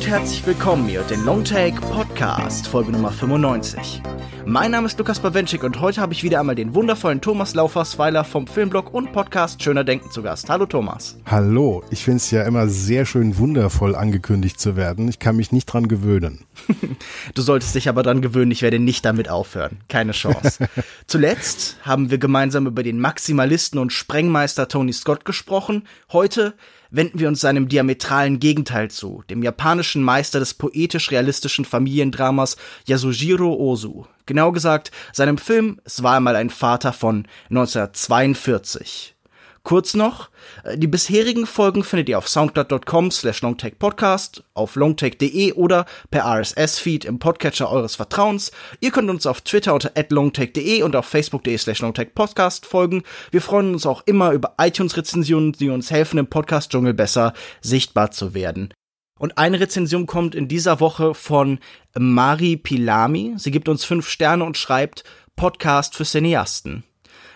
Und herzlich willkommen hier den Longtake Podcast, Folge Nummer 95. Mein Name ist Lukas Bawenschik und heute habe ich wieder einmal den wundervollen Thomas Laufersweiler vom Filmblog und Podcast Schöner Denken zu Gast. Hallo Thomas. Hallo, ich finde es ja immer sehr schön wundervoll angekündigt zu werden. Ich kann mich nicht dran gewöhnen. du solltest dich aber dran gewöhnen, ich werde nicht damit aufhören. Keine Chance. Zuletzt haben wir gemeinsam über den Maximalisten und Sprengmeister Tony Scott gesprochen. Heute wenden wir uns seinem diametralen Gegenteil zu, dem japanischen Meister des poetisch-realistischen Familiendramas Yasujiro Ozu. Genau gesagt, seinem Film Es war einmal ein Vater von 1942. Kurz noch, äh, die bisherigen Folgen findet ihr auf soundcloud.com slash longtakepodcast, auf longtake.de oder per RSS-Feed im Podcatcher eures Vertrauens. Ihr könnt uns auf Twitter unter longtake.de und auf facebook.de slash longtakepodcast folgen. Wir freuen uns auch immer über iTunes-Rezensionen, die uns helfen, im Podcast-Dschungel besser sichtbar zu werden. Und eine Rezension kommt in dieser Woche von Mari Pilami. Sie gibt uns fünf Sterne und schreibt Podcast für Cineasten.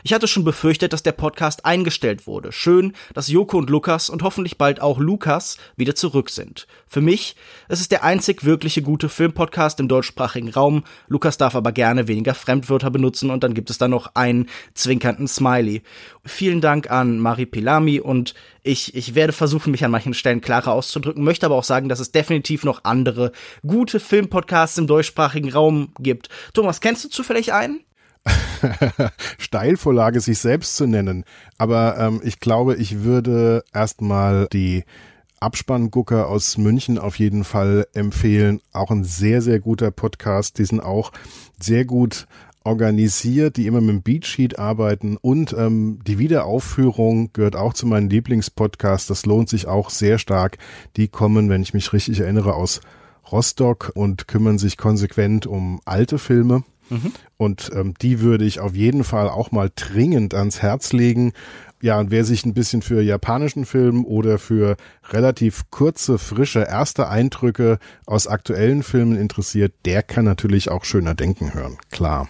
Ich hatte schon befürchtet, dass der Podcast eingestellt wurde. Schön, dass Joko und Lukas und hoffentlich bald auch Lukas wieder zurück sind. Für mich es ist der einzig wirkliche gute Filmpodcast im deutschsprachigen Raum. Lukas darf aber gerne weniger Fremdwörter benutzen und dann gibt es da noch einen zwinkernden Smiley. Vielen Dank an Mari Pilami und ich, ich werde versuchen, mich an manchen Stellen klarer auszudrücken, möchte aber auch sagen, dass es definitiv noch andere gute Filmpodcasts im deutschsprachigen Raum gibt. Thomas, kennst du zufällig einen? Steilvorlage, sich selbst zu nennen. Aber ähm, ich glaube, ich würde erstmal die Abspanngucker aus München auf jeden Fall empfehlen. Auch ein sehr, sehr guter Podcast. Die sind auch sehr gut organisiert, die immer mit dem Beatsheet arbeiten und ähm, die Wiederaufführung gehört auch zu meinen Lieblingspodcasts. Das lohnt sich auch sehr stark. Die kommen, wenn ich mich richtig erinnere, aus Rostock und kümmern sich konsequent um alte Filme. Und ähm, die würde ich auf jeden Fall auch mal dringend ans Herz legen. Ja, und wer sich ein bisschen für japanischen Film oder für relativ kurze, frische erste Eindrücke aus aktuellen Filmen interessiert, der kann natürlich auch schöner denken hören. Klar.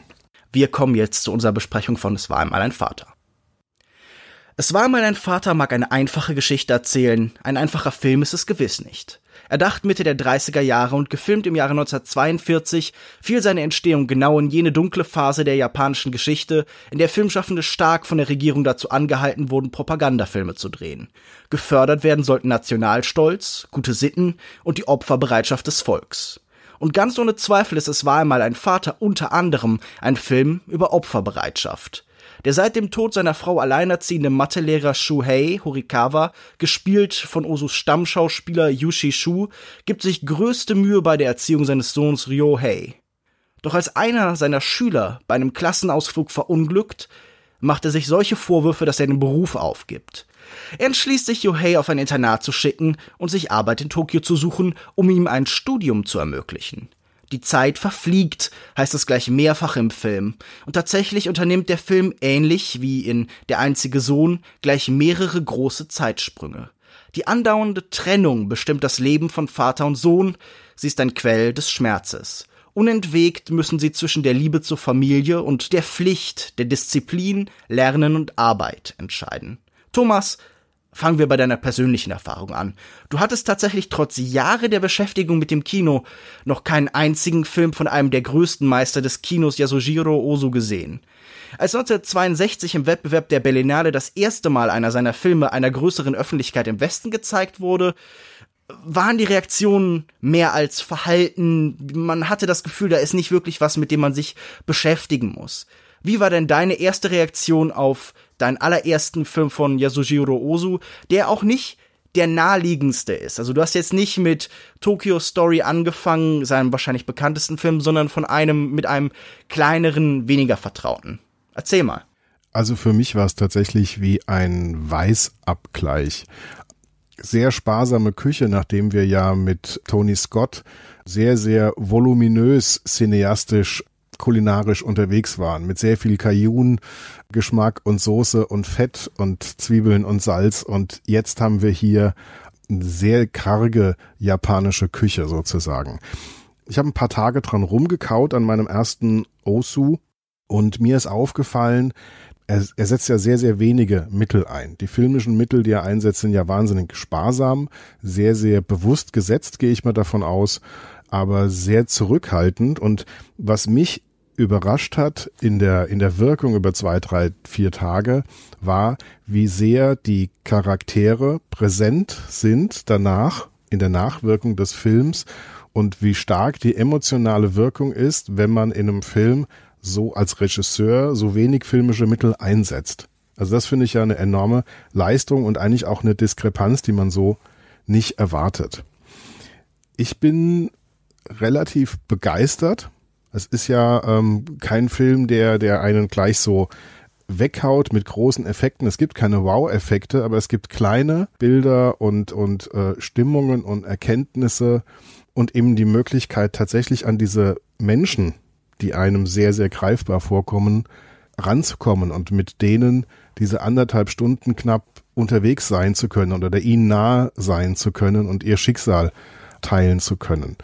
Wir kommen jetzt zu unserer Besprechung von Es war einmal ein Vater. Es war einmal ein Vater mag eine einfache Geschichte erzählen, ein einfacher Film ist es gewiss nicht. Erdacht Mitte der 30er Jahre und gefilmt im Jahre 1942, fiel seine Entstehung genau in jene dunkle Phase der japanischen Geschichte, in der Filmschaffende stark von der Regierung dazu angehalten wurden, Propagandafilme zu drehen. Gefördert werden sollten Nationalstolz, gute Sitten und die Opferbereitschaft des Volks. Und ganz ohne Zweifel ist es war einmal ein Vater unter anderem ein Film über Opferbereitschaft. Der seit dem Tod seiner Frau alleinerziehende Mathelehrer Shuhei Horikawa, gespielt von Osus Stammschauspieler Yushi Shu, gibt sich größte Mühe bei der Erziehung seines Sohns Ryohei. Doch als einer seiner Schüler bei einem Klassenausflug verunglückt, macht er sich solche Vorwürfe, dass er den Beruf aufgibt. Er entschließt sich, Yohei auf ein Internat zu schicken und sich Arbeit in Tokio zu suchen, um ihm ein Studium zu ermöglichen. Die Zeit verfliegt, heißt es gleich mehrfach im Film. Und tatsächlich unternimmt der Film ähnlich wie in Der einzige Sohn gleich mehrere große Zeitsprünge. Die andauernde Trennung bestimmt das Leben von Vater und Sohn, sie ist ein Quell des Schmerzes. Unentwegt müssen sie zwischen der Liebe zur Familie und der Pflicht, der Disziplin, Lernen und Arbeit entscheiden. Thomas, Fangen wir bei deiner persönlichen Erfahrung an. Du hattest tatsächlich trotz Jahre der Beschäftigung mit dem Kino noch keinen einzigen Film von einem der größten Meister des Kinos Yasujiro Ozu gesehen. Als 1962 im Wettbewerb der Berlinale das erste Mal einer seiner Filme einer größeren Öffentlichkeit im Westen gezeigt wurde, waren die Reaktionen mehr als verhalten. Man hatte das Gefühl, da ist nicht wirklich was, mit dem man sich beschäftigen muss. Wie war denn deine erste Reaktion auf deinen allerersten Film von Yasujiro Ozu, der auch nicht der naheliegendste ist. Also du hast jetzt nicht mit Tokyo Story angefangen, seinem wahrscheinlich bekanntesten Film, sondern von einem mit einem kleineren, weniger vertrauten. Erzähl mal. Also für mich war es tatsächlich wie ein Weißabgleich. Sehr sparsame Küche, nachdem wir ja mit Tony Scott sehr, sehr voluminös cineastisch kulinarisch unterwegs waren, mit sehr viel Cajun, Geschmack und Soße und Fett und Zwiebeln und Salz. Und jetzt haben wir hier eine sehr karge japanische Küche sozusagen. Ich habe ein paar Tage dran rumgekaut an meinem ersten Osu und mir ist aufgefallen, er, er setzt ja sehr, sehr wenige Mittel ein. Die filmischen Mittel, die er einsetzt, sind ja wahnsinnig sparsam, sehr, sehr bewusst gesetzt, gehe ich mal davon aus, aber sehr zurückhaltend. Und was mich überrascht hat in der, in der Wirkung über zwei, drei, vier Tage, war, wie sehr die Charaktere präsent sind danach, in der Nachwirkung des Films und wie stark die emotionale Wirkung ist, wenn man in einem Film so als Regisseur so wenig filmische Mittel einsetzt. Also das finde ich ja eine enorme Leistung und eigentlich auch eine Diskrepanz, die man so nicht erwartet. Ich bin relativ begeistert. Es ist ja ähm, kein Film, der, der einen gleich so weghaut mit großen Effekten. Es gibt keine Wow-Effekte, aber es gibt kleine Bilder und, und äh, Stimmungen und Erkenntnisse und eben die Möglichkeit tatsächlich an diese Menschen, die einem sehr, sehr greifbar vorkommen, ranzukommen und mit denen diese anderthalb Stunden knapp unterwegs sein zu können oder ihnen nahe sein zu können und ihr Schicksal teilen zu können.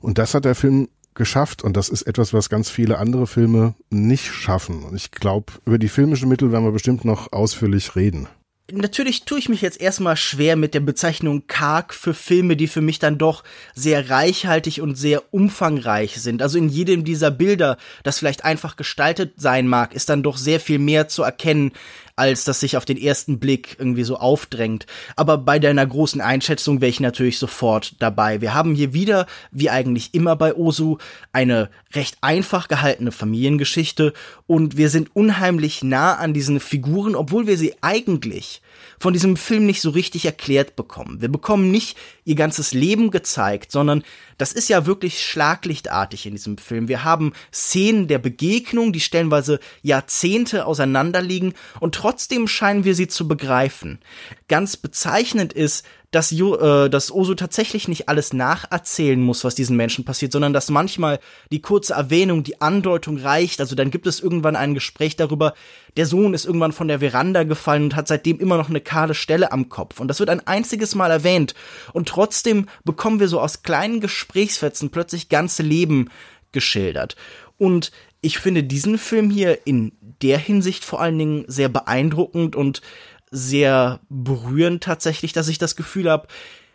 Und das hat der Film geschafft und das ist etwas, was ganz viele andere Filme nicht schaffen. Und ich glaube, über die filmischen Mittel werden wir bestimmt noch ausführlich reden natürlich tue ich mich jetzt erstmal schwer mit der Bezeichnung karg für Filme, die für mich dann doch sehr reichhaltig und sehr umfangreich sind. Also in jedem dieser Bilder, das vielleicht einfach gestaltet sein mag, ist dann doch sehr viel mehr zu erkennen, als das sich auf den ersten Blick irgendwie so aufdrängt. Aber bei deiner großen Einschätzung wäre ich natürlich sofort dabei. Wir haben hier wieder, wie eigentlich immer bei Osu, eine recht einfach gehaltene Familiengeschichte und wir sind unheimlich nah an diesen Figuren, obwohl wir sie eigentlich von diesem Film nicht so richtig erklärt bekommen. Wir bekommen nicht ihr ganzes Leben gezeigt, sondern das ist ja wirklich schlaglichtartig in diesem Film. Wir haben Szenen der Begegnung, die stellenweise Jahrzehnte auseinanderliegen und trotzdem scheinen wir sie zu begreifen. Ganz bezeichnend ist, dass, jo, äh, dass Osu tatsächlich nicht alles nacherzählen muss, was diesen Menschen passiert, sondern dass manchmal die kurze Erwähnung, die Andeutung reicht. Also dann gibt es irgendwann ein Gespräch darüber, der Sohn ist irgendwann von der Veranda gefallen und hat seitdem immer noch eine kahle Stelle am Kopf. Und das wird ein einziges Mal erwähnt. Und trotzdem bekommen wir so aus kleinen Gesprächsfetzen plötzlich ganze Leben geschildert. Und ich finde diesen Film hier in der Hinsicht vor allen Dingen sehr beeindruckend und sehr berührend tatsächlich, dass ich das Gefühl habe,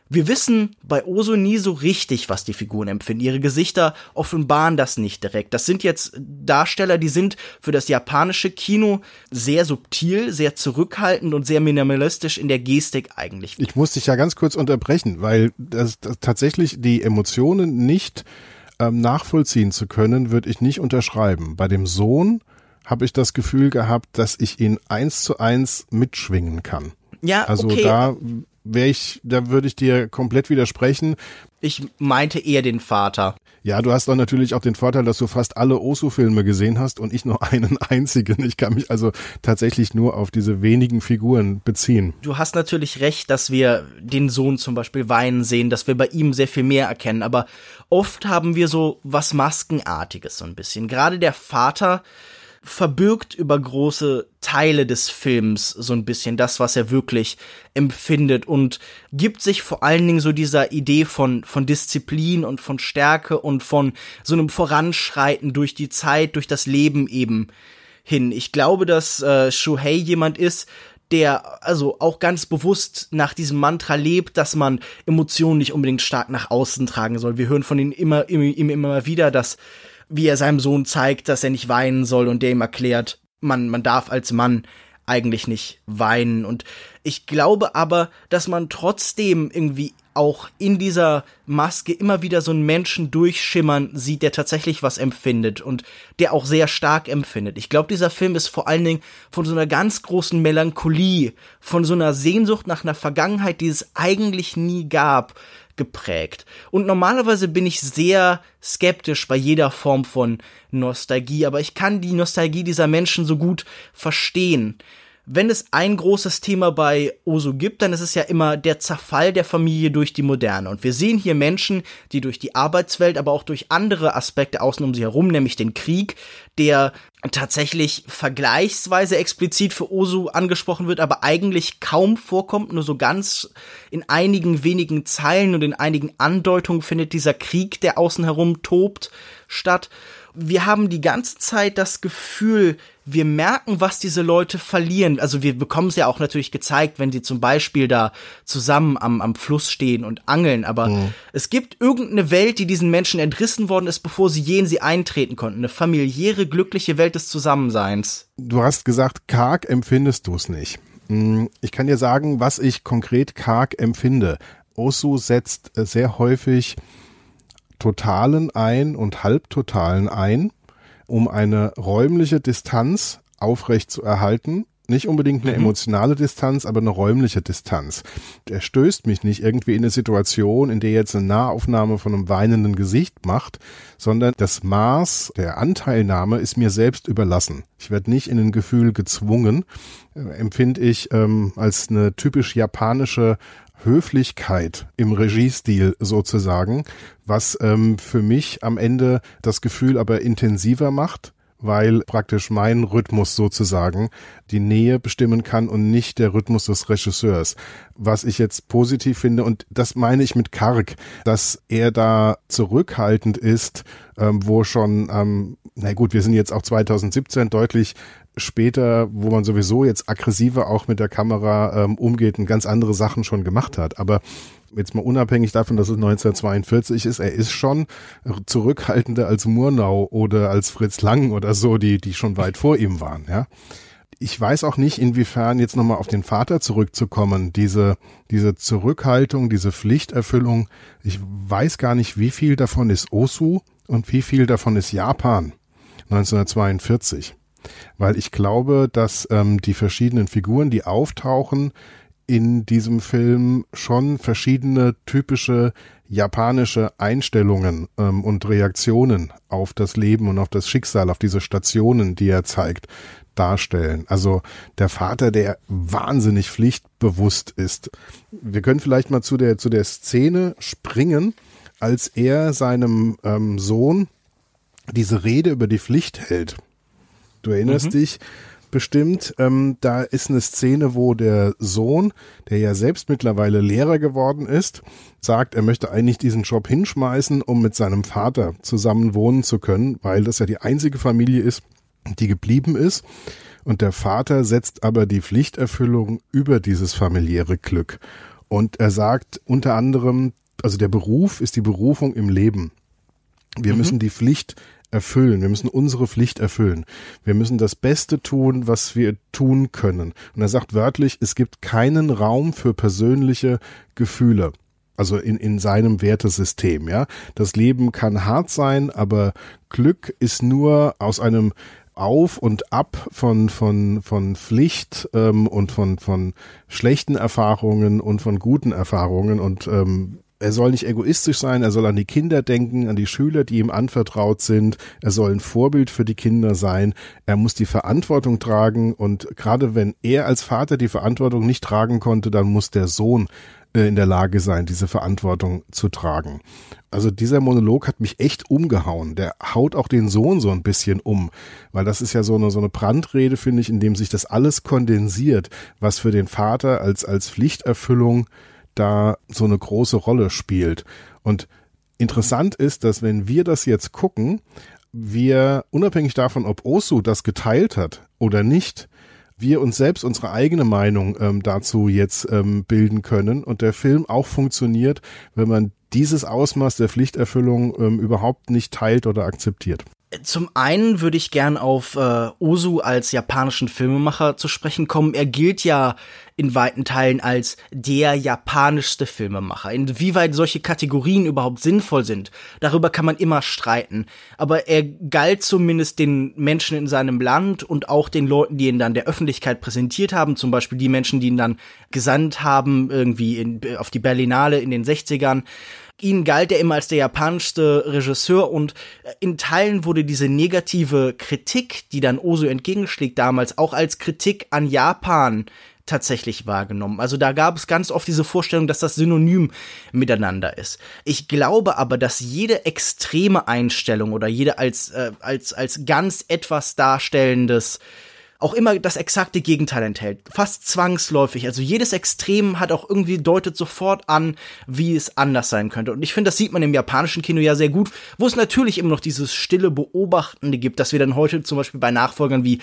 wir wissen bei Oso nie so richtig, was die Figuren empfinden. Ihre Gesichter offenbaren das nicht direkt. Das sind jetzt Darsteller, die sind für das japanische Kino sehr subtil, sehr zurückhaltend und sehr minimalistisch in der Gestik eigentlich. Ich muss dich ja ganz kurz unterbrechen, weil das, das tatsächlich die Emotionen nicht ähm, nachvollziehen zu können, würde ich nicht unterschreiben. Bei dem Sohn habe ich das Gefühl gehabt, dass ich ihn eins zu eins mitschwingen kann. Ja, also okay. da wäre ich, da würde ich dir komplett widersprechen. Ich meinte eher den Vater. Ja, du hast doch natürlich auch den Vorteil, dass du fast alle Osu-Filme gesehen hast und ich nur einen einzigen. Ich kann mich also tatsächlich nur auf diese wenigen Figuren beziehen. Du hast natürlich recht, dass wir den Sohn zum Beispiel weinen sehen, dass wir bei ihm sehr viel mehr erkennen, aber oft haben wir so was Maskenartiges so ein bisschen. Gerade der Vater, verbirgt über große Teile des Films so ein bisschen das, was er wirklich empfindet und gibt sich vor allen Dingen so dieser Idee von, von Disziplin und von Stärke und von so einem Voranschreiten durch die Zeit, durch das Leben eben hin. Ich glaube, dass äh, Shuhei jemand ist, der also auch ganz bewusst nach diesem Mantra lebt, dass man Emotionen nicht unbedingt stark nach außen tragen soll. Wir hören von ihm immer, immer, immer wieder, dass wie er seinem Sohn zeigt, dass er nicht weinen soll und der ihm erklärt, man, man darf als Mann eigentlich nicht weinen. Und ich glaube aber, dass man trotzdem irgendwie auch in dieser Maske immer wieder so einen Menschen durchschimmern sieht, der tatsächlich was empfindet und der auch sehr stark empfindet. Ich glaube, dieser Film ist vor allen Dingen von so einer ganz großen Melancholie, von so einer Sehnsucht nach einer Vergangenheit, die es eigentlich nie gab, geprägt. Und normalerweise bin ich sehr skeptisch bei jeder Form von Nostalgie, aber ich kann die Nostalgie dieser Menschen so gut verstehen wenn es ein großes Thema bei Osu gibt, dann ist es ja immer der Zerfall der Familie durch die Moderne. Und wir sehen hier Menschen, die durch die Arbeitswelt, aber auch durch andere Aspekte außen um sie herum, nämlich den Krieg, der tatsächlich vergleichsweise explizit für Osu angesprochen wird, aber eigentlich kaum vorkommt, nur so ganz in einigen wenigen Zeilen und in einigen Andeutungen findet dieser Krieg, der außen herum tobt, statt. Wir haben die ganze Zeit das Gefühl, wir merken, was diese Leute verlieren. Also wir bekommen es ja auch natürlich gezeigt, wenn sie zum Beispiel da zusammen am, am Fluss stehen und angeln. Aber mhm. es gibt irgendeine Welt, die diesen Menschen entrissen worden ist, bevor sie je in sie eintreten konnten. Eine familiäre, glückliche Welt des Zusammenseins. Du hast gesagt, karg empfindest du es nicht. Hm, ich kann dir sagen, was ich konkret karg empfinde. Osu setzt sehr häufig Totalen ein und Halbtotalen ein um eine räumliche Distanz aufrecht zu erhalten. Nicht unbedingt eine mhm. emotionale Distanz, aber eine räumliche Distanz. Er stößt mich nicht irgendwie in eine Situation, in der jetzt eine Nahaufnahme von einem weinenden Gesicht macht, sondern das Maß der Anteilnahme ist mir selbst überlassen. Ich werde nicht in ein Gefühl gezwungen, äh, empfinde ich ähm, als eine typisch japanische Höflichkeit im Regiestil sozusagen, was ähm, für mich am Ende das Gefühl aber intensiver macht, weil praktisch mein Rhythmus sozusagen die Nähe bestimmen kann und nicht der Rhythmus des Regisseurs. Was ich jetzt positiv finde, und das meine ich mit Karg, dass er da zurückhaltend ist, ähm, wo schon, ähm, na gut, wir sind jetzt auch 2017 deutlich später, wo man sowieso jetzt aggressiver auch mit der Kamera ähm, umgeht und ganz andere Sachen schon gemacht hat. Aber jetzt mal unabhängig davon, dass es 1942 ist, er ist schon zurückhaltender als Murnau oder als Fritz Lang oder so, die, die schon weit vor ihm waren, ja. Ich weiß auch nicht, inwiefern jetzt nochmal auf den Vater zurückzukommen, diese, diese Zurückhaltung, diese Pflichterfüllung. Ich weiß gar nicht, wie viel davon ist Osu und wie viel davon ist Japan 1942 weil ich glaube, dass ähm, die verschiedenen Figuren, die auftauchen, in diesem Film schon verschiedene typische japanische Einstellungen ähm, und Reaktionen auf das Leben und auf das Schicksal, auf diese Stationen, die er zeigt, darstellen. Also der Vater, der wahnsinnig pflichtbewusst ist. Wir können vielleicht mal zu der zu der Szene springen, als er seinem ähm, Sohn diese Rede über die Pflicht hält. Du erinnerst mhm. dich bestimmt, ähm, da ist eine Szene, wo der Sohn, der ja selbst mittlerweile Lehrer geworden ist, sagt, er möchte eigentlich diesen Job hinschmeißen, um mit seinem Vater zusammen wohnen zu können, weil das ja die einzige Familie ist, die geblieben ist. Und der Vater setzt aber die Pflichterfüllung über dieses familiäre Glück. Und er sagt unter anderem, also der Beruf ist die Berufung im Leben. Wir mhm. müssen die Pflicht erfüllen. Wir müssen unsere Pflicht erfüllen. Wir müssen das Beste tun, was wir tun können. Und er sagt wörtlich, es gibt keinen Raum für persönliche Gefühle. Also in, in seinem Wertesystem, ja. Das Leben kann hart sein, aber Glück ist nur aus einem auf und ab von von von Pflicht ähm, und von von schlechten Erfahrungen und von guten Erfahrungen und ähm, er soll nicht egoistisch sein, er soll an die Kinder denken, an die Schüler, die ihm anvertraut sind, er soll ein Vorbild für die Kinder sein, er muss die Verantwortung tragen und gerade wenn er als Vater die Verantwortung nicht tragen konnte, dann muss der Sohn äh, in der Lage sein, diese Verantwortung zu tragen. Also dieser Monolog hat mich echt umgehauen. Der haut auch den Sohn so ein bisschen um, weil das ist ja so eine, so eine Brandrede, finde ich, in dem sich das alles kondensiert, was für den Vater als, als Pflichterfüllung da so eine große Rolle spielt. Und interessant ist, dass wenn wir das jetzt gucken, wir unabhängig davon, ob Osu das geteilt hat oder nicht, wir uns selbst unsere eigene Meinung ähm, dazu jetzt ähm, bilden können und der Film auch funktioniert, wenn man dieses Ausmaß der Pflichterfüllung ähm, überhaupt nicht teilt oder akzeptiert. Zum einen würde ich gern auf äh, Ozu als japanischen Filmemacher zu sprechen kommen. Er gilt ja in weiten Teilen als der japanischste Filmemacher. Inwieweit solche Kategorien überhaupt sinnvoll sind, darüber kann man immer streiten. Aber er galt zumindest den Menschen in seinem Land und auch den Leuten, die ihn dann der Öffentlichkeit präsentiert haben, zum Beispiel die Menschen, die ihn dann gesandt haben, irgendwie in, auf die Berlinale in den 60ern Ihnen galt er immer als der japanischste Regisseur und äh, in Teilen wurde diese negative Kritik, die dann Oso entgegenschlägt damals, auch als Kritik an Japan tatsächlich wahrgenommen. Also da gab es ganz oft diese Vorstellung, dass das synonym miteinander ist. Ich glaube aber, dass jede extreme Einstellung oder jede als äh, als als ganz etwas darstellendes auch immer das exakte Gegenteil enthält. Fast zwangsläufig. Also jedes Extrem hat auch irgendwie deutet sofort an, wie es anders sein könnte. Und ich finde, das sieht man im japanischen Kino ja sehr gut, wo es natürlich immer noch dieses stille Beobachtende gibt, dass wir dann heute zum Beispiel bei Nachfolgern wie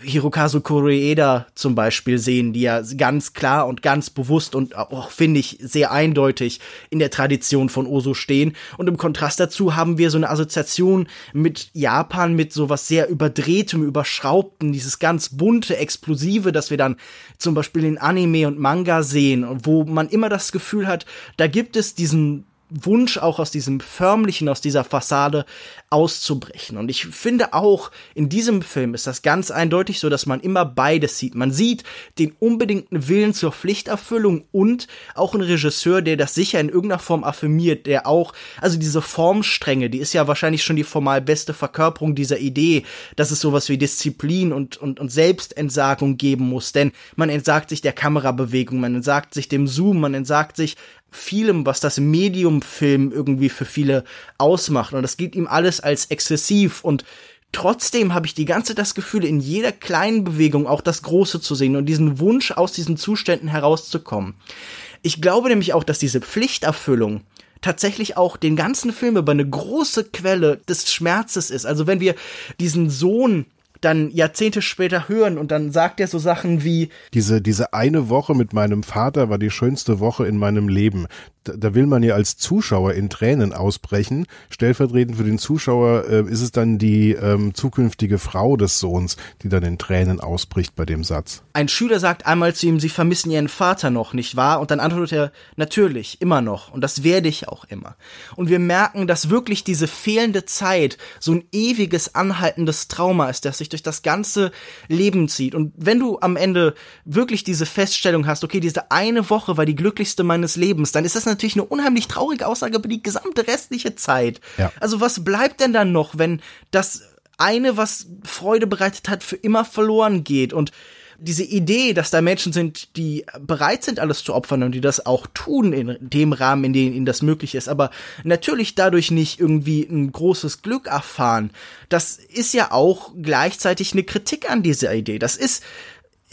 Hirokazu Koreeda zum Beispiel sehen, die ja ganz klar und ganz bewusst und auch, finde ich, sehr eindeutig in der Tradition von Oso stehen. Und im Kontrast dazu haben wir so eine Assoziation mit Japan, mit sowas sehr überdrehtem, überschraubten, dieses ganz bunte, explosive, das wir dann zum Beispiel in Anime und Manga sehen, wo man immer das Gefühl hat, da gibt es diesen Wunsch, auch aus diesem förmlichen, aus dieser Fassade auszubrechen. Und ich finde auch, in diesem Film ist das ganz eindeutig so, dass man immer beides sieht. Man sieht den unbedingten Willen zur Pflichterfüllung und auch einen Regisseur, der das sicher in irgendeiner Form affirmiert, der auch, also diese Formstränge, die ist ja wahrscheinlich schon die formal beste Verkörperung dieser Idee, dass es sowas wie Disziplin und, und, und Selbstentsagung geben muss. Denn man entsagt sich der Kamerabewegung, man entsagt sich dem Zoom, man entsagt sich vielem, was das Medium-Film irgendwie für viele ausmacht. Und das gilt ihm alles als exzessiv und Trotzdem habe ich die ganze das Gefühl, in jeder kleinen Bewegung auch das Große zu sehen und diesen Wunsch, aus diesen Zuständen herauszukommen. Ich glaube nämlich auch, dass diese Pflichterfüllung tatsächlich auch den ganzen Film über eine große Quelle des Schmerzes ist. Also wenn wir diesen Sohn dann Jahrzehnte später hören und dann sagt er so Sachen wie diese diese eine Woche mit meinem Vater war die schönste Woche in meinem Leben da, will man ja als Zuschauer in Tränen ausbrechen. Stellvertretend für den Zuschauer äh, ist es dann die ähm, zukünftige Frau des Sohns, die dann in Tränen ausbricht bei dem Satz. Ein Schüler sagt einmal zu ihm, sie vermissen ihren Vater noch, nicht wahr? Und dann antwortet er, natürlich, immer noch. Und das werde ich auch immer. Und wir merken, dass wirklich diese fehlende Zeit so ein ewiges, anhaltendes Trauma ist, das sich durch das ganze Leben zieht. Und wenn du am Ende wirklich diese Feststellung hast, okay, diese eine Woche war die glücklichste meines Lebens, dann ist das natürlich eine unheimlich traurige Aussage über die gesamte restliche Zeit. Ja. Also was bleibt denn dann noch, wenn das eine, was Freude bereitet hat, für immer verloren geht und diese Idee, dass da Menschen sind, die bereit sind, alles zu opfern und die das auch tun in dem Rahmen, in dem ihnen das möglich ist, aber natürlich dadurch nicht irgendwie ein großes Glück erfahren, das ist ja auch gleichzeitig eine Kritik an dieser Idee. Das ist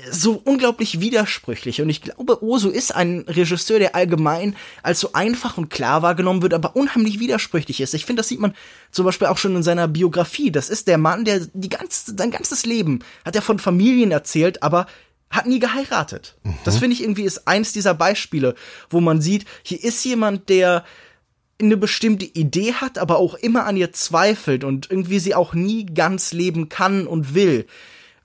so unglaublich widersprüchlich. Und ich glaube, Oso ist ein Regisseur, der allgemein als so einfach und klar wahrgenommen wird, aber unheimlich widersprüchlich ist. Ich finde, das sieht man zum Beispiel auch schon in seiner Biografie. Das ist der Mann, der die ganze, sein ganzes Leben hat er von Familien erzählt, aber hat nie geheiratet. Mhm. Das finde ich irgendwie ist eins dieser Beispiele, wo man sieht, hier ist jemand, der eine bestimmte Idee hat, aber auch immer an ihr zweifelt und irgendwie sie auch nie ganz leben kann und will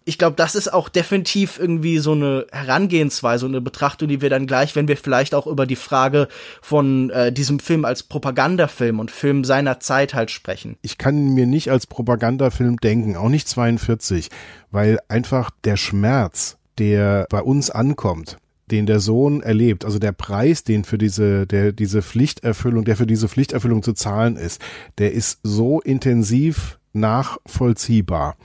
ich glaube, das ist auch definitiv irgendwie so eine Herangehensweise und eine Betrachtung, die wir dann gleich, wenn wir vielleicht auch über die Frage von äh, diesem Film als Propagandafilm und Film seiner Zeit halt sprechen. Ich kann mir nicht als Propagandafilm denken, auch nicht 42, weil einfach der Schmerz, der bei uns ankommt, den der Sohn erlebt, also der Preis, den für diese, der, diese Pflichterfüllung, der für diese Pflichterfüllung zu zahlen ist, der ist so intensiv nachvollziehbar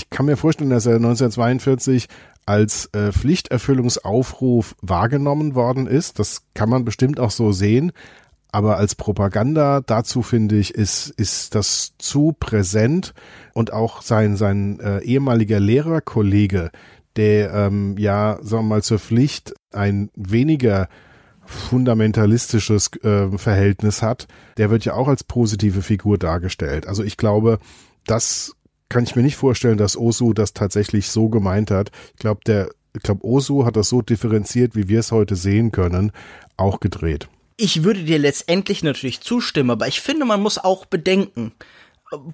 ich kann mir vorstellen, dass er 1942 als äh, Pflichterfüllungsaufruf wahrgenommen worden ist. Das kann man bestimmt auch so sehen. Aber als Propaganda dazu finde ich, ist, ist das zu präsent und auch sein, sein äh, ehemaliger Lehrerkollege, der ähm, ja, sagen wir mal, zur Pflicht ein weniger fundamentalistisches äh, Verhältnis hat, der wird ja auch als positive Figur dargestellt. Also ich glaube, das kann ich mir nicht vorstellen, dass Osu das tatsächlich so gemeint hat. Ich glaube, der, ich glaube, Osu hat das so differenziert, wie wir es heute sehen können, auch gedreht. Ich würde dir letztendlich natürlich zustimmen, aber ich finde, man muss auch bedenken,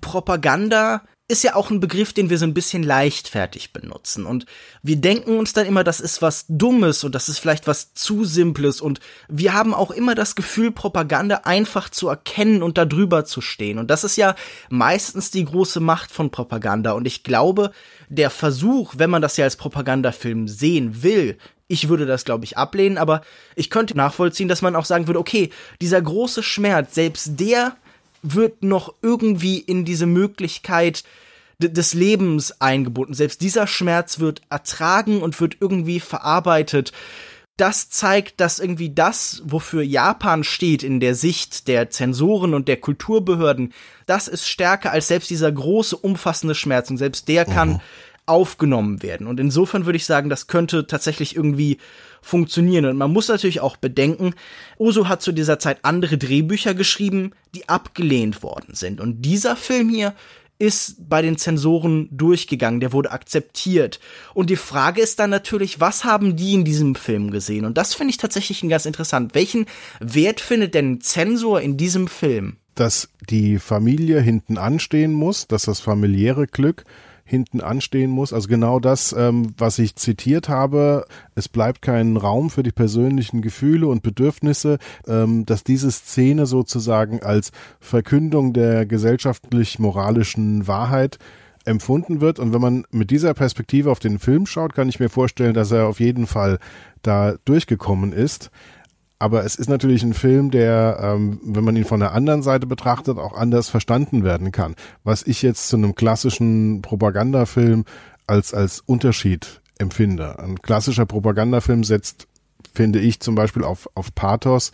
Propaganda ist ja auch ein Begriff, den wir so ein bisschen leichtfertig benutzen. Und wir denken uns dann immer, das ist was Dummes und das ist vielleicht was zu Simples. Und wir haben auch immer das Gefühl, Propaganda einfach zu erkennen und da drüber zu stehen. Und das ist ja meistens die große Macht von Propaganda. Und ich glaube, der Versuch, wenn man das ja als Propagandafilm sehen will, ich würde das, glaube ich, ablehnen, aber ich könnte nachvollziehen, dass man auch sagen würde, okay, dieser große Schmerz, selbst der wird noch irgendwie in diese Möglichkeit des Lebens eingebunden. Selbst dieser Schmerz wird ertragen und wird irgendwie verarbeitet. Das zeigt, dass irgendwie das, wofür Japan steht in der Sicht der Zensoren und der Kulturbehörden, das ist stärker als selbst dieser große, umfassende Schmerz. Und selbst der kann mhm aufgenommen werden. Und insofern würde ich sagen, das könnte tatsächlich irgendwie funktionieren. Und man muss natürlich auch bedenken, Oso hat zu dieser Zeit andere Drehbücher geschrieben, die abgelehnt worden sind. Und dieser Film hier ist bei den Zensoren durchgegangen, der wurde akzeptiert. Und die Frage ist dann natürlich, was haben die in diesem Film gesehen? Und das finde ich tatsächlich ganz interessant. Welchen Wert findet denn Zensor in diesem Film? Dass die Familie hinten anstehen muss, dass das familiäre Glück hinten anstehen muss. Also genau das, ähm, was ich zitiert habe. Es bleibt kein Raum für die persönlichen Gefühle und Bedürfnisse, ähm, dass diese Szene sozusagen als Verkündung der gesellschaftlich-moralischen Wahrheit empfunden wird. Und wenn man mit dieser Perspektive auf den Film schaut, kann ich mir vorstellen, dass er auf jeden Fall da durchgekommen ist. Aber es ist natürlich ein Film, der, ähm, wenn man ihn von der anderen Seite betrachtet, auch anders verstanden werden kann. Was ich jetzt zu einem klassischen Propagandafilm als, als Unterschied empfinde. Ein klassischer Propagandafilm setzt, finde ich, zum Beispiel auf, auf Pathos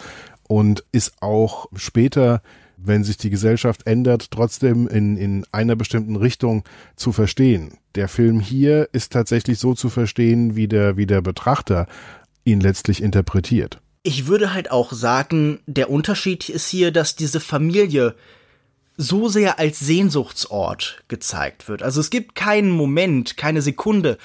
und ist auch später wenn sich die Gesellschaft ändert, trotzdem in, in einer bestimmten Richtung zu verstehen. Der Film hier ist tatsächlich so zu verstehen, wie der, wie der Betrachter ihn letztlich interpretiert ich würde halt auch sagen, der Unterschied ist hier, dass diese Familie so sehr als Sehnsuchtsort gezeigt wird. Also es gibt keinen Moment, keine Sekunde,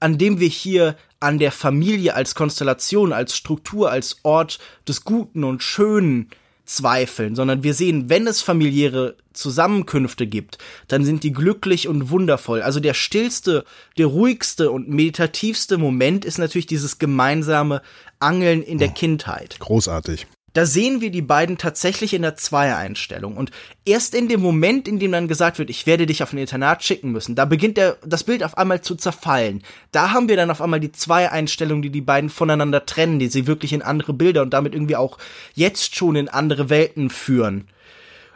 an dem wir hier an der Familie als Konstellation, als Struktur, als Ort des Guten und Schönen zweifeln, sondern wir sehen, wenn es familiäre Zusammenkünfte gibt, dann sind die glücklich und wundervoll. Also der stillste, der ruhigste und meditativste Moment ist natürlich dieses gemeinsame Angeln in der oh, Kindheit. Großartig. Da sehen wir die beiden tatsächlich in der Zweier-Einstellung. Und erst in dem Moment, in dem dann gesagt wird, ich werde dich auf ein Internat schicken müssen, da beginnt der, das Bild auf einmal zu zerfallen. Da haben wir dann auf einmal die Zweier-Einstellung, die die beiden voneinander trennen, die sie wirklich in andere Bilder und damit irgendwie auch jetzt schon in andere Welten führen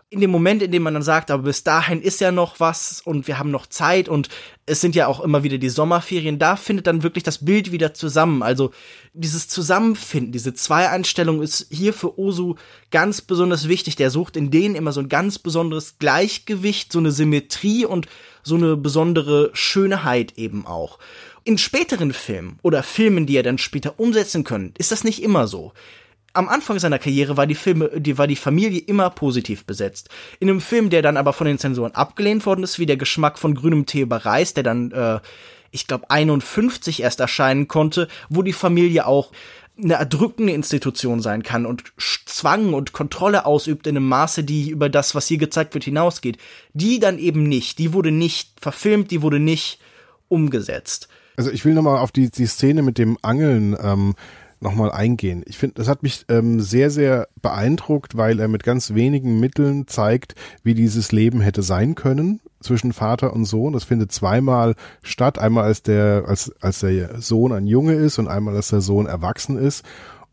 in dem Moment, in dem man dann sagt, aber bis dahin ist ja noch was und wir haben noch Zeit und es sind ja auch immer wieder die Sommerferien, da findet dann wirklich das Bild wieder zusammen. Also dieses Zusammenfinden, diese Zwei-Einstellung ist hier für Osu ganz besonders wichtig. Der sucht in denen immer so ein ganz besonderes Gleichgewicht, so eine Symmetrie und so eine besondere Schönheit eben auch. In späteren Filmen oder Filmen, die er dann später umsetzen können, ist das nicht immer so am Anfang seiner Karriere war die Filme, die war die Familie immer positiv besetzt. In einem Film, der dann aber von den Zensoren abgelehnt worden ist, wie der Geschmack von grünem Tee über Reis, der dann, äh, ich glaube, 51 erst erscheinen konnte, wo die Familie auch eine erdrückende Institution sein kann und Zwang und Kontrolle ausübt in einem Maße, die über das, was hier gezeigt wird, hinausgeht. Die dann eben nicht. Die wurde nicht verfilmt, die wurde nicht umgesetzt. Also ich will nochmal auf die, die Szene mit dem Angeln ähm, nochmal eingehen. Ich finde, das hat mich ähm, sehr, sehr beeindruckt, weil er mit ganz wenigen Mitteln zeigt, wie dieses Leben hätte sein können zwischen Vater und Sohn. Das findet zweimal statt. Einmal als der, als, als der Sohn ein Junge ist und einmal als der Sohn erwachsen ist.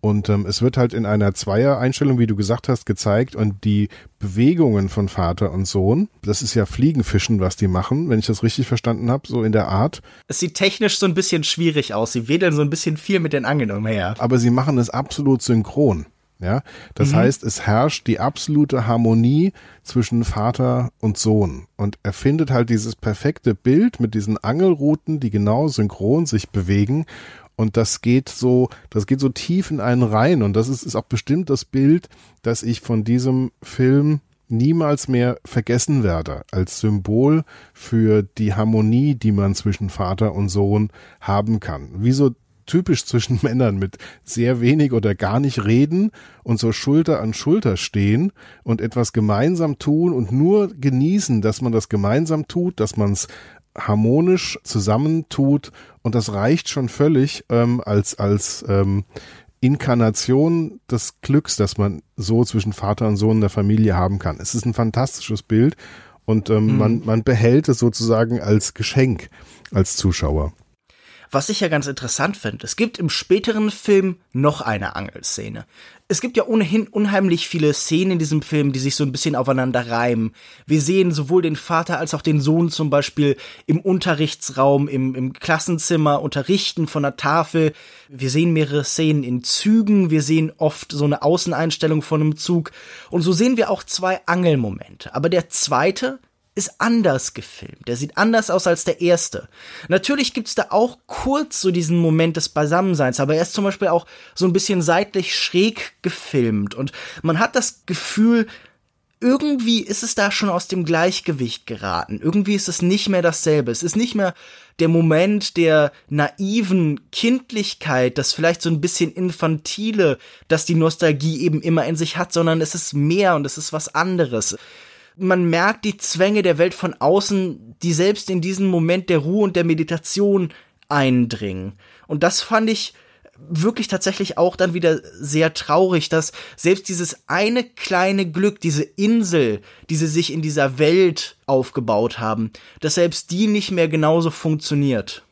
Und ähm, es wird halt in einer Zweier-Einstellung, wie du gesagt hast, gezeigt und die Bewegungen von Vater und Sohn, das ist ja Fliegenfischen, was die machen, wenn ich das richtig verstanden habe, so in der Art. Es sieht technisch so ein bisschen schwierig aus. Sie wedeln so ein bisschen viel mit den Angeln umher. Aber sie machen es absolut synchron. Ja, das mhm. heißt, es herrscht die absolute Harmonie zwischen Vater und Sohn. Und er findet halt dieses perfekte Bild mit diesen Angelrouten, die genau synchron sich bewegen und das geht so, das geht so tief in einen rein. Und das ist, ist auch bestimmt das Bild, das ich von diesem Film niemals mehr vergessen werde, als Symbol für die Harmonie, die man zwischen Vater und Sohn haben kann. Wie so typisch zwischen Männern mit sehr wenig oder gar nicht reden und so Schulter an Schulter stehen und etwas gemeinsam tun und nur genießen, dass man das gemeinsam tut, dass man es harmonisch zusammentut und das reicht schon völlig ähm, als als ähm, Inkarnation des Glücks, das man so zwischen Vater und Sohn in der Familie haben kann. Es ist ein fantastisches Bild und ähm, mhm. man, man behält es sozusagen als Geschenk als Zuschauer. Was ich ja ganz interessant finde, es gibt im späteren Film noch eine Angelszene. Es gibt ja ohnehin unheimlich viele Szenen in diesem Film, die sich so ein bisschen aufeinander reimen. Wir sehen sowohl den Vater als auch den Sohn zum Beispiel im Unterrichtsraum, im, im Klassenzimmer unterrichten von der Tafel. Wir sehen mehrere Szenen in Zügen, wir sehen oft so eine Außeneinstellung von einem Zug. Und so sehen wir auch zwei Angelmomente. Aber der zweite ist anders gefilmt. Der sieht anders aus als der erste. Natürlich gibt's da auch kurz so diesen Moment des Beisammenseins, aber er ist zum Beispiel auch so ein bisschen seitlich schräg gefilmt und man hat das Gefühl, irgendwie ist es da schon aus dem Gleichgewicht geraten. Irgendwie ist es nicht mehr dasselbe. Es ist nicht mehr der Moment der naiven Kindlichkeit, das vielleicht so ein bisschen infantile, das die Nostalgie eben immer in sich hat, sondern es ist mehr und es ist was anderes. Man merkt die Zwänge der Welt von außen, die selbst in diesen Moment der Ruhe und der Meditation eindringen. Und das fand ich wirklich tatsächlich auch dann wieder sehr traurig, dass selbst dieses eine kleine Glück, diese Insel, die sie sich in dieser Welt aufgebaut haben, dass selbst die nicht mehr genauso funktioniert.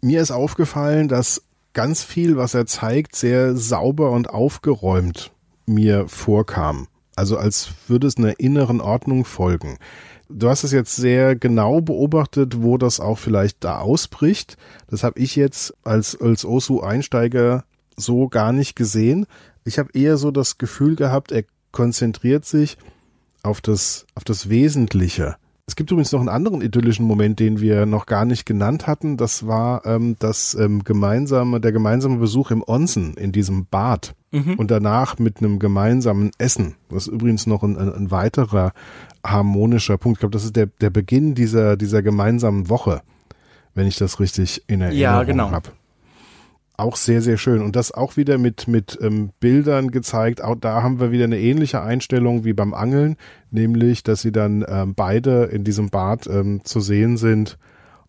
Mir ist aufgefallen, dass ganz viel, was er zeigt, sehr sauber und aufgeräumt mir vorkam. Also als würde es einer inneren Ordnung folgen. Du hast es jetzt sehr genau beobachtet, wo das auch vielleicht da ausbricht. Das habe ich jetzt als, als Osu-Einsteiger so gar nicht gesehen. Ich habe eher so das Gefühl gehabt, er konzentriert sich auf das, auf das Wesentliche. Es gibt übrigens noch einen anderen idyllischen Moment, den wir noch gar nicht genannt hatten. Das war ähm, das ähm, gemeinsame, der gemeinsame Besuch im Onsen in diesem Bad mhm. und danach mit einem gemeinsamen Essen. Das ist übrigens noch ein, ein, ein weiterer harmonischer Punkt. Ich glaube, das ist der, der Beginn dieser, dieser gemeinsamen Woche, wenn ich das richtig in Erinnerung ja, genau. habe. Auch sehr, sehr schön. Und das auch wieder mit, mit ähm, Bildern gezeigt. Auch da haben wir wieder eine ähnliche Einstellung wie beim Angeln, nämlich, dass sie dann ähm, beide in diesem Bad ähm, zu sehen sind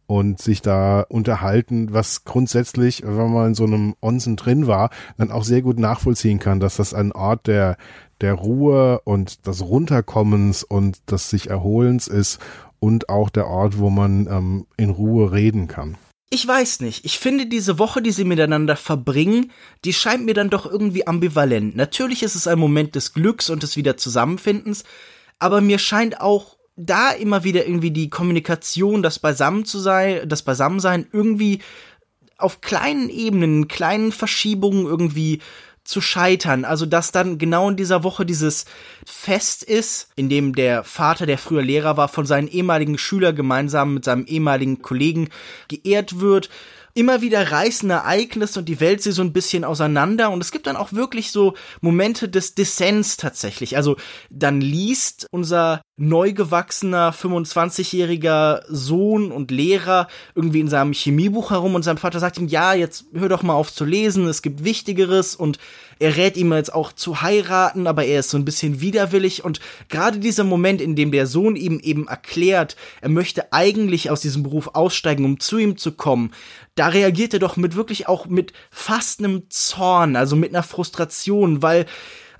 und sich da unterhalten, was grundsätzlich, wenn man in so einem Onsen drin war, dann auch sehr gut nachvollziehen kann, dass das ein Ort der, der Ruhe und des Runterkommens und des sich Erholens ist und auch der Ort, wo man ähm, in Ruhe reden kann. Ich weiß nicht. Ich finde diese Woche, die sie miteinander verbringen, die scheint mir dann doch irgendwie ambivalent. Natürlich ist es ein Moment des Glücks und des Wiederzusammenfindens, aber mir scheint auch da immer wieder irgendwie die Kommunikation, das Beisammen zu sein, das Beisammensein irgendwie auf kleinen Ebenen, kleinen Verschiebungen irgendwie zu scheitern. Also, dass dann genau in dieser Woche dieses Fest ist, in dem der Vater, der früher Lehrer war, von seinen ehemaligen Schülern gemeinsam mit seinem ehemaligen Kollegen geehrt wird immer wieder reißen Ereignisse und die Welt sie so ein bisschen auseinander. Und es gibt dann auch wirklich so Momente des Dissens tatsächlich. Also dann liest unser neu gewachsener 25-jähriger Sohn und Lehrer irgendwie in seinem Chemiebuch herum und sein Vater sagt ihm, ja, jetzt hör doch mal auf zu lesen, es gibt Wichtigeres. Und er rät ihm jetzt auch zu heiraten, aber er ist so ein bisschen widerwillig. Und gerade dieser Moment, in dem der Sohn ihm eben erklärt, er möchte eigentlich aus diesem Beruf aussteigen, um zu ihm zu kommen, da reagiert er doch mit wirklich auch mit fast einem Zorn, also mit einer Frustration, weil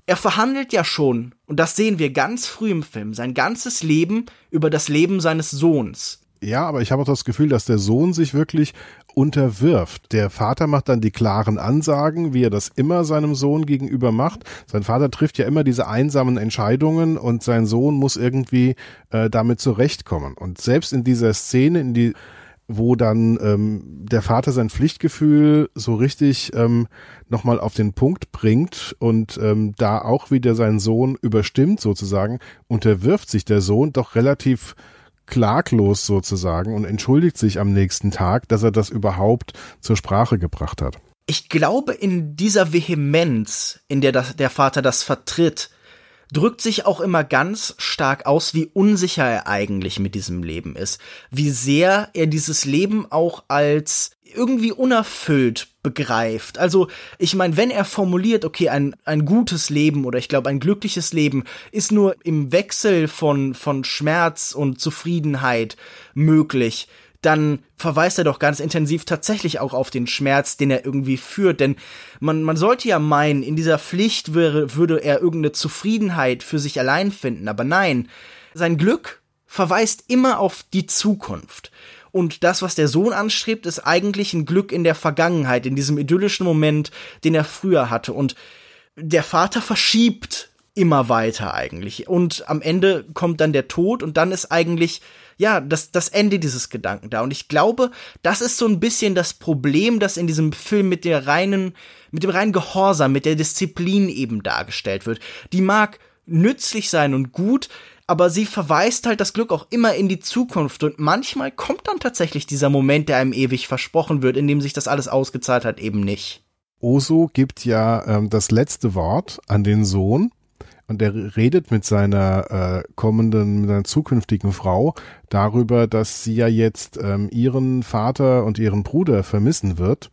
er verhandelt ja schon, und das sehen wir ganz früh im Film, sein ganzes Leben über das Leben seines Sohns. Ja, aber ich habe auch das Gefühl, dass der Sohn sich wirklich unterwirft. Der Vater macht dann die klaren Ansagen, wie er das immer seinem Sohn gegenüber macht. Sein Vater trifft ja immer diese einsamen Entscheidungen und sein Sohn muss irgendwie äh, damit zurechtkommen. Und selbst in dieser Szene, in die wo dann ähm, der Vater sein Pflichtgefühl so richtig ähm, nochmal auf den Punkt bringt und ähm, da auch wieder seinen Sohn überstimmt sozusagen, unterwirft sich der Sohn doch relativ klaglos sozusagen und entschuldigt sich am nächsten Tag, dass er das überhaupt zur Sprache gebracht hat. Ich glaube, in dieser Vehemenz, in der das, der Vater das vertritt, drückt sich auch immer ganz stark aus, wie unsicher er eigentlich mit diesem Leben ist, wie sehr er dieses Leben auch als irgendwie unerfüllt begreift. Also, ich meine, wenn er formuliert, okay, ein, ein gutes Leben oder ich glaube ein glückliches Leben ist nur im Wechsel von, von Schmerz und Zufriedenheit möglich, dann verweist er doch ganz intensiv tatsächlich auch auf den Schmerz, den er irgendwie führt. Denn man, man sollte ja meinen, in dieser Pflicht wäre, würde er irgendeine Zufriedenheit für sich allein finden. Aber nein, sein Glück verweist immer auf die Zukunft. Und das, was der Sohn anstrebt, ist eigentlich ein Glück in der Vergangenheit, in diesem idyllischen Moment, den er früher hatte. Und der Vater verschiebt immer weiter eigentlich. Und am Ende kommt dann der Tod und dann ist eigentlich ja, das, das Ende dieses Gedanken da. Und ich glaube, das ist so ein bisschen das Problem, das in diesem Film mit der reinen, mit dem reinen Gehorsam, mit der Disziplin eben dargestellt wird. Die mag nützlich sein und gut, aber sie verweist halt das Glück auch immer in die Zukunft und manchmal kommt dann tatsächlich dieser Moment, der einem ewig versprochen wird, in dem sich das alles ausgezahlt hat, eben nicht. Oso gibt ja ähm, das letzte Wort an den Sohn und er redet mit seiner äh, kommenden, mit seiner zukünftigen Frau darüber, dass sie ja jetzt ähm, ihren Vater und ihren Bruder vermissen wird.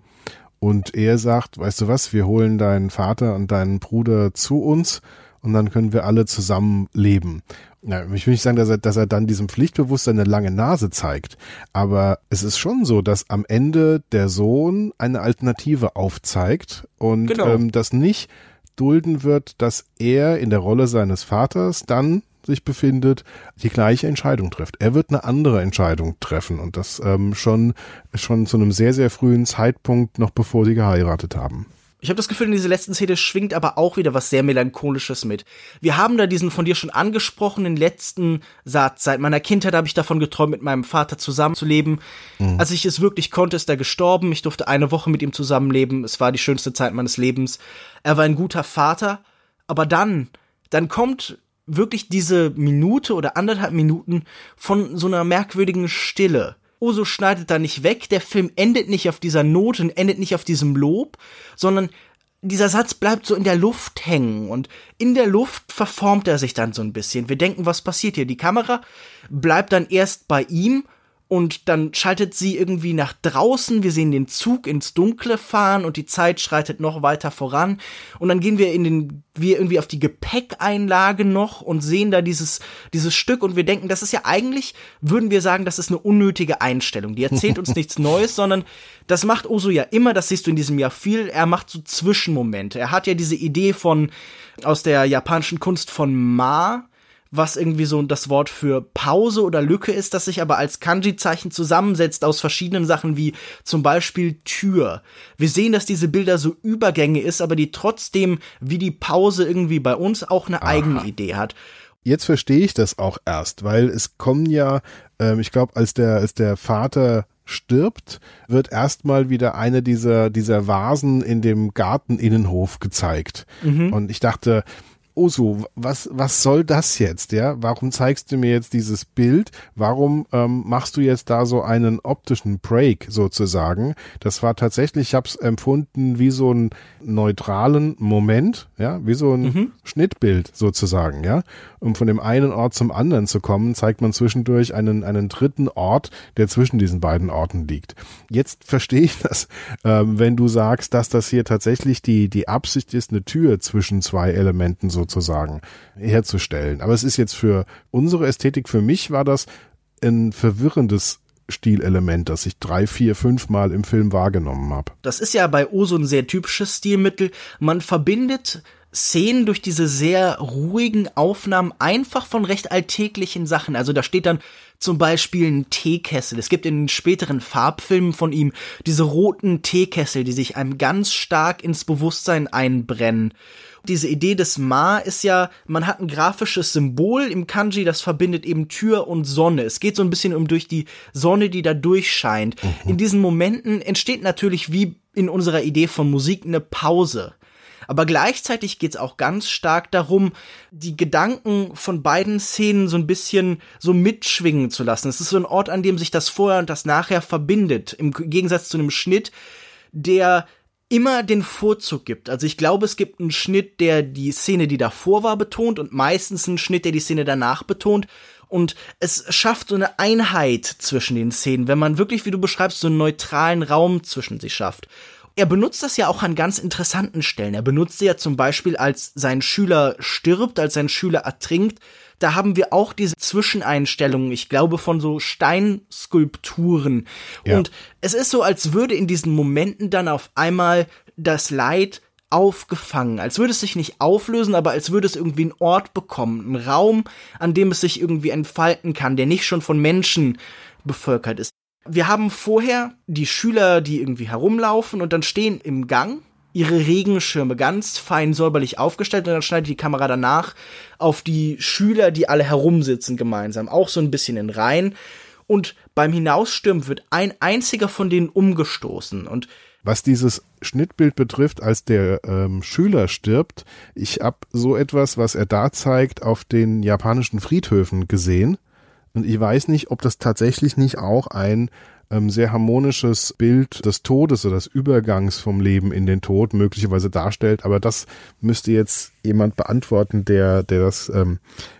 Und er sagt, weißt du was, wir holen deinen Vater und deinen Bruder zu uns und dann können wir alle zusammen leben. Ja, ich will nicht sagen, dass er, dass er dann diesem Pflichtbewusstsein eine lange Nase zeigt, aber es ist schon so, dass am Ende der Sohn eine Alternative aufzeigt und genau. ähm, das nicht dulden wird, dass er in der Rolle seines Vaters dann sich befindet, die gleiche Entscheidung trifft. Er wird eine andere Entscheidung treffen und das ähm, schon schon zu einem sehr sehr frühen Zeitpunkt, noch bevor sie geheiratet haben. Ich habe das Gefühl, in dieser letzten Szene schwingt aber auch wieder was sehr Melancholisches mit. Wir haben da diesen von dir schon angesprochenen letzten Satz. Seit meiner Kindheit habe ich davon geträumt, mit meinem Vater zusammenzuleben. Mhm. Als ich es wirklich konnte, ist er gestorben. Ich durfte eine Woche mit ihm zusammenleben. Es war die schönste Zeit meines Lebens. Er war ein guter Vater. Aber dann, dann kommt wirklich diese Minute oder anderthalb Minuten von so einer merkwürdigen Stille Oso schneidet da nicht weg, der Film endet nicht auf dieser Note und endet nicht auf diesem Lob, sondern dieser Satz bleibt so in der Luft hängen und in der Luft verformt er sich dann so ein bisschen. Wir denken, was passiert hier? Die Kamera bleibt dann erst bei ihm und dann schaltet sie irgendwie nach draußen. Wir sehen den Zug ins Dunkle fahren und die Zeit schreitet noch weiter voran. Und dann gehen wir in den, wir irgendwie auf die Gepäckeinlage noch und sehen da dieses, dieses Stück und wir denken, das ist ja eigentlich, würden wir sagen, das ist eine unnötige Einstellung. Die erzählt uns nichts Neues, sondern das macht Oso ja immer, das siehst du in diesem Jahr viel. Er macht so Zwischenmomente. Er hat ja diese Idee von, aus der japanischen Kunst von Ma, was irgendwie so das Wort für Pause oder Lücke ist, das sich aber als Kanji-Zeichen zusammensetzt aus verschiedenen Sachen wie zum Beispiel Tür. Wir sehen, dass diese Bilder so Übergänge ist, aber die trotzdem wie die Pause irgendwie bei uns auch eine Aha. eigene Idee hat. Jetzt verstehe ich das auch erst, weil es kommen ja, ähm, ich glaube, als der, als der Vater stirbt, wird erstmal wieder eine dieser, dieser Vasen in dem Garteninnenhof gezeigt. Mhm. Und ich dachte, Oso, was, was soll das jetzt, ja? Warum zeigst du mir jetzt dieses Bild? Warum ähm, machst du jetzt da so einen optischen Break sozusagen? Das war tatsächlich, ich habe es empfunden wie so einen neutralen Moment, ja, wie so ein mhm. Schnittbild sozusagen, ja. Um von dem einen Ort zum anderen zu kommen, zeigt man zwischendurch einen, einen dritten Ort, der zwischen diesen beiden Orten liegt. Jetzt verstehe ich das, ähm, wenn du sagst, dass das hier tatsächlich die, die Absicht ist, eine Tür zwischen zwei Elementen so sozusagen herzustellen. Aber es ist jetzt für unsere Ästhetik, für mich war das ein verwirrendes Stilelement, das ich drei, vier, fünf Mal im Film wahrgenommen habe. Das ist ja bei Oso ein sehr typisches Stilmittel. Man verbindet Szenen durch diese sehr ruhigen Aufnahmen einfach von recht alltäglichen Sachen. Also da steht dann zum Beispiel ein Teekessel. Es gibt in späteren Farbfilmen von ihm diese roten Teekessel, die sich einem ganz stark ins Bewusstsein einbrennen diese Idee des Ma ist ja, man hat ein grafisches Symbol im Kanji, das verbindet eben Tür und Sonne. Es geht so ein bisschen um durch die Sonne, die da durchscheint. Mhm. In diesen Momenten entsteht natürlich wie in unserer Idee von Musik eine Pause. Aber gleichzeitig geht's auch ganz stark darum, die Gedanken von beiden Szenen so ein bisschen so mitschwingen zu lassen. Es ist so ein Ort, an dem sich das Vorher und das Nachher verbindet. Im Gegensatz zu einem Schnitt, der immer den Vorzug gibt. Also ich glaube, es gibt einen Schnitt, der die Szene, die davor war, betont und meistens einen Schnitt, der die Szene danach betont. Und es schafft so eine Einheit zwischen den Szenen, wenn man wirklich, wie du beschreibst, so einen neutralen Raum zwischen sich schafft. Er benutzt das ja auch an ganz interessanten Stellen. Er benutzt sie ja zum Beispiel, als sein Schüler stirbt, als sein Schüler ertrinkt, da haben wir auch diese Zwischeneinstellungen, ich glaube, von so Steinskulpturen. Ja. Und es ist so, als würde in diesen Momenten dann auf einmal das Leid aufgefangen, als würde es sich nicht auflösen, aber als würde es irgendwie einen Ort bekommen, einen Raum, an dem es sich irgendwie entfalten kann, der nicht schon von Menschen bevölkert ist. Wir haben vorher die Schüler, die irgendwie herumlaufen und dann stehen im Gang ihre Regenschirme ganz fein säuberlich aufgestellt und dann schneidet die Kamera danach auf die Schüler, die alle herumsitzen gemeinsam, auch so ein bisschen in Reihen. Und beim Hinausstürmen wird ein einziger von denen umgestoßen. Und Was dieses Schnittbild betrifft, als der ähm, Schüler stirbt, ich habe so etwas, was er da zeigt, auf den japanischen Friedhöfen gesehen. Und ich weiß nicht, ob das tatsächlich nicht auch ein ähm, sehr harmonisches Bild des Todes oder des Übergangs vom Leben in den Tod möglicherweise darstellt. Aber das müsste jetzt jemand beantworten, der, der das ähm,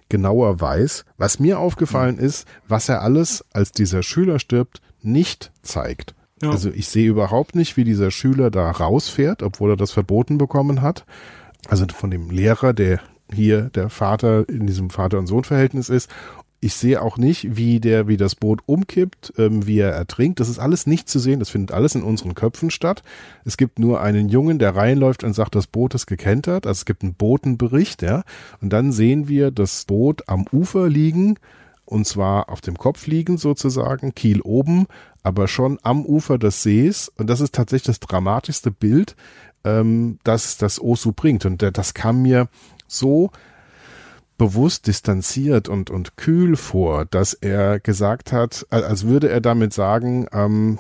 genauer weiß. Was mir aufgefallen ist, was er alles, als dieser Schüler stirbt, nicht zeigt. Ja. Also ich sehe überhaupt nicht, wie dieser Schüler da rausfährt, obwohl er das verboten bekommen hat. Also von dem Lehrer, der hier der Vater in diesem Vater- und Sohn-Verhältnis ist ich sehe auch nicht, wie der, wie das Boot umkippt, ähm, wie er ertrinkt. Das ist alles nicht zu sehen. Das findet alles in unseren Köpfen statt. Es gibt nur einen Jungen, der reinläuft und sagt, das Boot ist gekentert. Also es gibt einen Botenbericht, ja. Und dann sehen wir das Boot am Ufer liegen und zwar auf dem Kopf liegen sozusagen, Kiel oben, aber schon am Ufer des Sees. Und das ist tatsächlich das dramatischste Bild, ähm, das das Osu bringt. Und das kam mir so bewusst distanziert und, und kühl vor, dass er gesagt hat, als würde er damit sagen, ähm,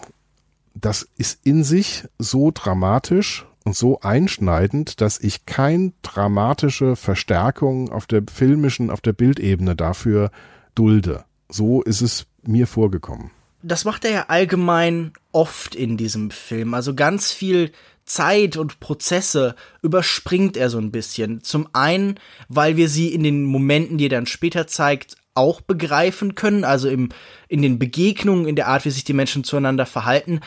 das ist in sich so dramatisch und so einschneidend, dass ich kein dramatische Verstärkung auf der filmischen, auf der Bildebene dafür dulde. So ist es mir vorgekommen. Das macht er ja allgemein oft in diesem Film. Also ganz viel Zeit und Prozesse überspringt er so ein bisschen. Zum einen, weil wir sie in den Momenten, die er dann später zeigt, auch begreifen können, also im, in den Begegnungen, in der Art, wie sich die Menschen zueinander verhalten.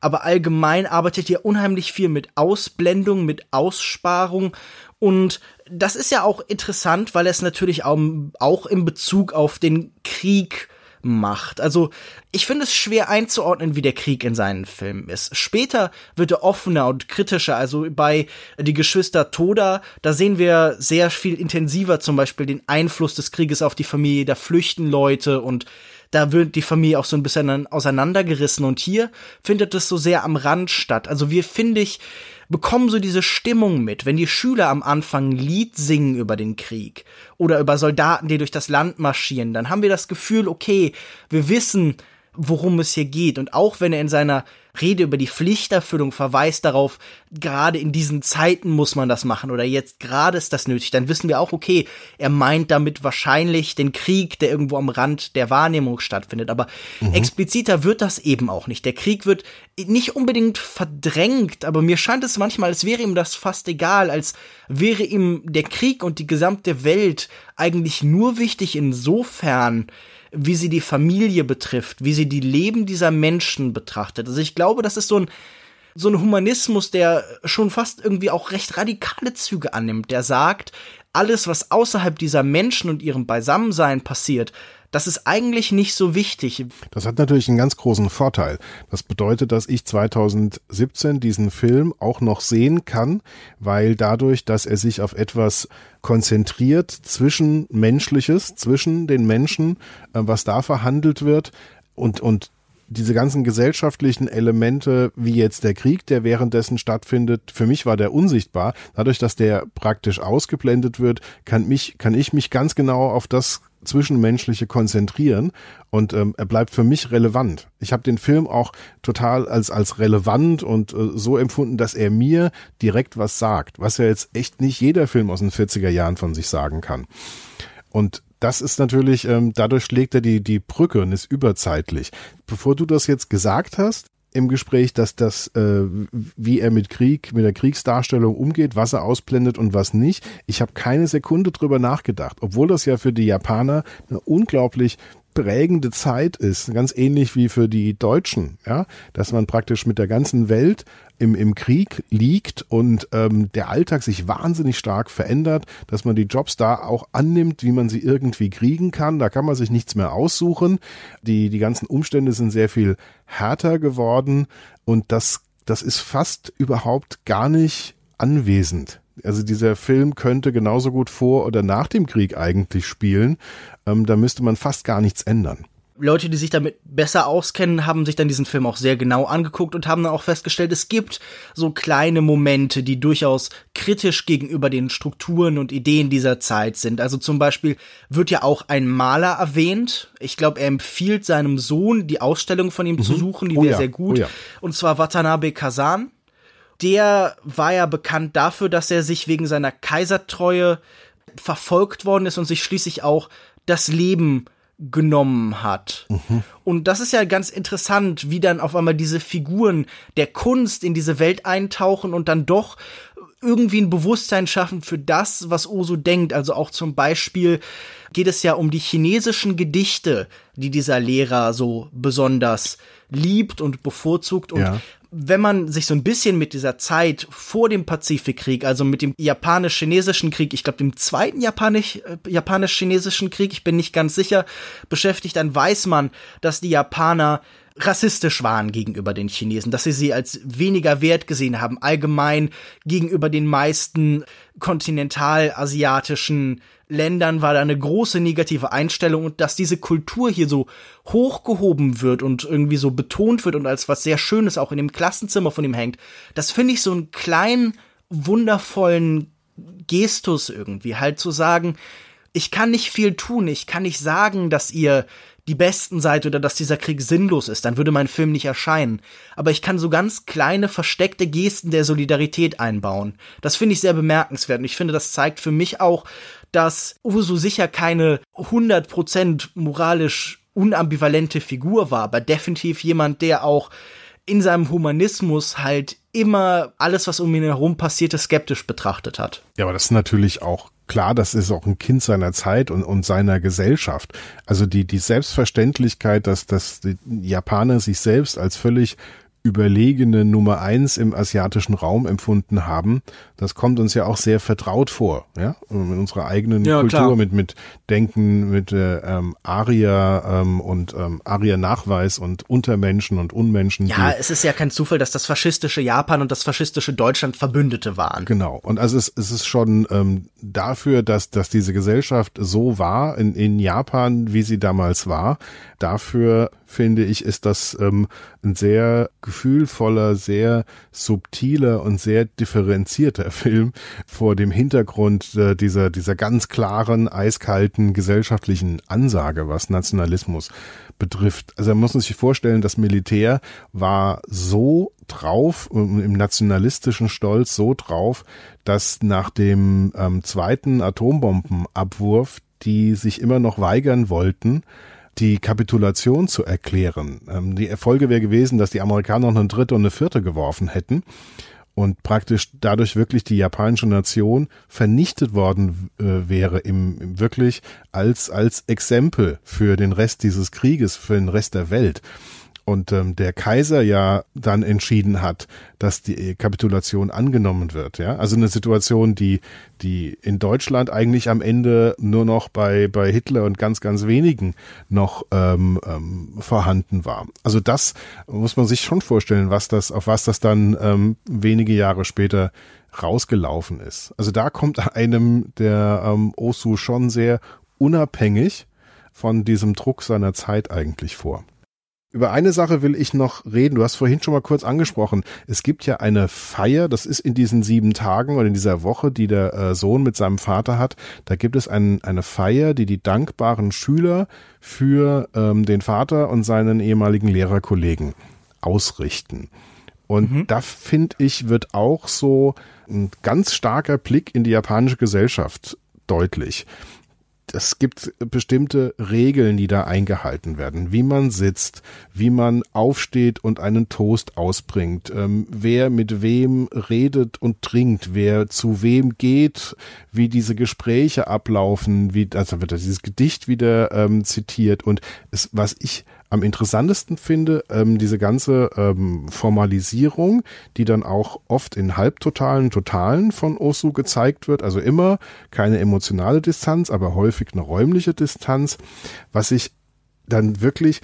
Aber allgemein arbeitet er unheimlich viel mit Ausblendung, mit Aussparung. Und das ist ja auch interessant, weil er es natürlich auch, auch in Bezug auf den Krieg macht. Also ich finde es schwer einzuordnen, wie der Krieg in seinen Filmen ist. Später wird er offener und kritischer. Also bei Die Geschwister Toda, da sehen wir sehr viel intensiver zum Beispiel den Einfluss des Krieges auf die Familie. Da flüchten Leute und da wird die Familie auch so ein bisschen auseinandergerissen. Und hier findet es so sehr am Rand statt. Also wir, finde ich, bekommen so diese Stimmung mit, wenn die Schüler am Anfang ein Lied singen über den Krieg oder über Soldaten, die durch das Land marschieren, dann haben wir das Gefühl, okay, wir wissen, worum es hier geht. Und auch wenn er in seiner Rede über die Pflichterfüllung verweist darauf, gerade in diesen Zeiten muss man das machen oder jetzt gerade ist das nötig, dann wissen wir auch, okay, er meint damit wahrscheinlich den Krieg, der irgendwo am Rand der Wahrnehmung stattfindet. Aber mhm. expliziter wird das eben auch nicht. Der Krieg wird nicht unbedingt verdrängt, aber mir scheint es manchmal, als wäre ihm das fast egal, als wäre ihm der Krieg und die gesamte Welt eigentlich nur wichtig insofern, wie sie die Familie betrifft, wie sie die Leben dieser Menschen betrachtet. Also ich glaube, das ist so ein so ein Humanismus, der schon fast irgendwie auch recht radikale Züge annimmt, der sagt, alles, was außerhalb dieser Menschen und ihrem Beisammensein passiert, das ist eigentlich nicht so wichtig. Das hat natürlich einen ganz großen Vorteil. Das bedeutet, dass ich 2017 diesen Film auch noch sehen kann, weil dadurch, dass er sich auf etwas konzentriert zwischen Menschliches, zwischen den Menschen, äh, was da verhandelt wird und, und diese ganzen gesellschaftlichen Elemente, wie jetzt der Krieg, der währenddessen stattfindet, für mich war der unsichtbar. Dadurch, dass der praktisch ausgeblendet wird, kann mich, kann ich mich ganz genau auf das Zwischenmenschliche konzentrieren und ähm, er bleibt für mich relevant. Ich habe den Film auch total als, als relevant und äh, so empfunden, dass er mir direkt was sagt, was ja jetzt echt nicht jeder Film aus den 40er Jahren von sich sagen kann. Und das ist natürlich, ähm, dadurch schlägt er die, die Brücke und ist überzeitlich. Bevor du das jetzt gesagt hast, im Gespräch, dass das, äh, wie er mit Krieg, mit der Kriegsdarstellung umgeht, was er ausblendet und was nicht. Ich habe keine Sekunde drüber nachgedacht, obwohl das ja für die Japaner eine unglaublich prägende Zeit ist, ganz ähnlich wie für die Deutschen, ja, dass man praktisch mit der ganzen Welt im, im Krieg liegt und ähm, der Alltag sich wahnsinnig stark verändert, dass man die Jobs da auch annimmt, wie man sie irgendwie kriegen kann. Da kann man sich nichts mehr aussuchen. Die, die ganzen Umstände sind sehr viel härter geworden und das, das ist fast überhaupt gar nicht anwesend. Also dieser Film könnte genauso gut vor oder nach dem Krieg eigentlich spielen. Ähm, da müsste man fast gar nichts ändern. Leute, die sich damit besser auskennen, haben sich dann diesen Film auch sehr genau angeguckt und haben dann auch festgestellt, es gibt so kleine Momente, die durchaus kritisch gegenüber den Strukturen und Ideen dieser Zeit sind. Also zum Beispiel wird ja auch ein Maler erwähnt. Ich glaube, er empfiehlt seinem Sohn, die Ausstellung von ihm mhm. zu suchen, die oh wäre ja. sehr gut. Oh ja. Und zwar Watanabe Kazan der war ja bekannt dafür, dass er sich wegen seiner Kaisertreue verfolgt worden ist und sich schließlich auch das Leben genommen hat. Mhm. Und das ist ja ganz interessant, wie dann auf einmal diese Figuren der Kunst in diese Welt eintauchen und dann doch irgendwie ein Bewusstsein schaffen für das, was Osu denkt. Also auch zum Beispiel geht es ja um die chinesischen Gedichte, die dieser Lehrer so besonders liebt und bevorzugt. Und ja wenn man sich so ein bisschen mit dieser Zeit vor dem Pazifikkrieg, also mit dem japanisch-chinesischen Krieg, ich glaube dem zweiten äh, japanisch-chinesischen Krieg, ich bin nicht ganz sicher, beschäftigt, dann weiß man, dass die Japaner rassistisch waren gegenüber den Chinesen, dass sie sie als weniger wert gesehen haben, allgemein gegenüber den meisten kontinentalasiatischen Ländern war da eine große negative Einstellung und dass diese Kultur hier so hochgehoben wird und irgendwie so betont wird und als was sehr Schönes auch in dem Klassenzimmer von ihm hängt, das finde ich so einen kleinen, wundervollen Gestus irgendwie, halt zu sagen, ich kann nicht viel tun, ich kann nicht sagen, dass ihr die Besten seid oder dass dieser Krieg sinnlos ist, dann würde mein Film nicht erscheinen. Aber ich kann so ganz kleine, versteckte Gesten der Solidarität einbauen. Das finde ich sehr bemerkenswert und ich finde, das zeigt für mich auch, dass Uso sicher keine 100% moralisch unambivalente Figur war, aber definitiv jemand, der auch in seinem Humanismus halt immer alles, was um ihn herum passierte, skeptisch betrachtet hat. Ja, aber das ist natürlich auch klar, das ist auch ein Kind seiner Zeit und, und seiner Gesellschaft. Also die, die Selbstverständlichkeit, dass, dass die Japaner sich selbst als völlig überlegene Nummer eins im asiatischen Raum empfunden haben, das kommt uns ja auch sehr vertraut vor, ja, mit unserer eigenen ja, Kultur, klar. mit mit Denken, mit äh, ähm, Aria ähm, und ähm, Aria-Nachweis und Untermenschen und Unmenschen. Ja, es ist ja kein Zufall, dass das faschistische Japan und das faschistische Deutschland Verbündete waren. Genau, und also es, es ist schon ähm, dafür, dass dass diese Gesellschaft so war in in Japan, wie sie damals war, dafür finde ich, ist das ähm, ein sehr gefühlvoller, sehr subtiler und sehr differenzierter Film vor dem Hintergrund äh, dieser, dieser ganz klaren, eiskalten gesellschaftlichen Ansage, was Nationalismus betrifft. Also man muss sich vorstellen, das Militär war so drauf, im nationalistischen Stolz so drauf, dass nach dem ähm, zweiten Atombombenabwurf die sich immer noch weigern wollten, die Kapitulation zu erklären. Ähm, die Erfolge wäre gewesen, dass die Amerikaner noch eine dritte und eine vierte geworfen hätten und praktisch dadurch wirklich die japanische Nation vernichtet worden äh, wäre im, im wirklich als als Exempel für den Rest dieses Krieges, für den Rest der Welt und ähm, der Kaiser ja dann entschieden hat, dass die Kapitulation angenommen wird. Ja, also eine Situation, die die in Deutschland eigentlich am Ende nur noch bei bei Hitler und ganz ganz wenigen noch ähm, ähm, vorhanden war. Also das muss man sich schon vorstellen, was das auf was das dann ähm, wenige Jahre später rausgelaufen ist. Also da kommt einem der ähm, Osu schon sehr unabhängig von diesem Druck seiner Zeit eigentlich vor. Über eine Sache will ich noch reden. Du hast vorhin schon mal kurz angesprochen. Es gibt ja eine Feier, das ist in diesen sieben Tagen oder in dieser Woche, die der äh, Sohn mit seinem Vater hat. Da gibt es ein, eine Feier, die die dankbaren Schüler für ähm, den Vater und seinen ehemaligen Lehrerkollegen ausrichten. Und mhm. da finde ich, wird auch so ein ganz starker Blick in die japanische Gesellschaft deutlich es gibt bestimmte Regeln, die da eingehalten werden, wie man sitzt, wie man aufsteht und einen Toast ausbringt, ähm, wer mit wem redet und trinkt, wer zu wem geht, wie diese Gespräche ablaufen, wie also wird dieses Gedicht wieder ähm, zitiert. Und es, was ich am interessantesten finde, ähm, diese ganze ähm, Formalisierung, die dann auch oft in halbtotalen, totalen von Osu gezeigt wird. Also immer keine emotionale Distanz, aber häufig eine räumliche Distanz. Was ich dann wirklich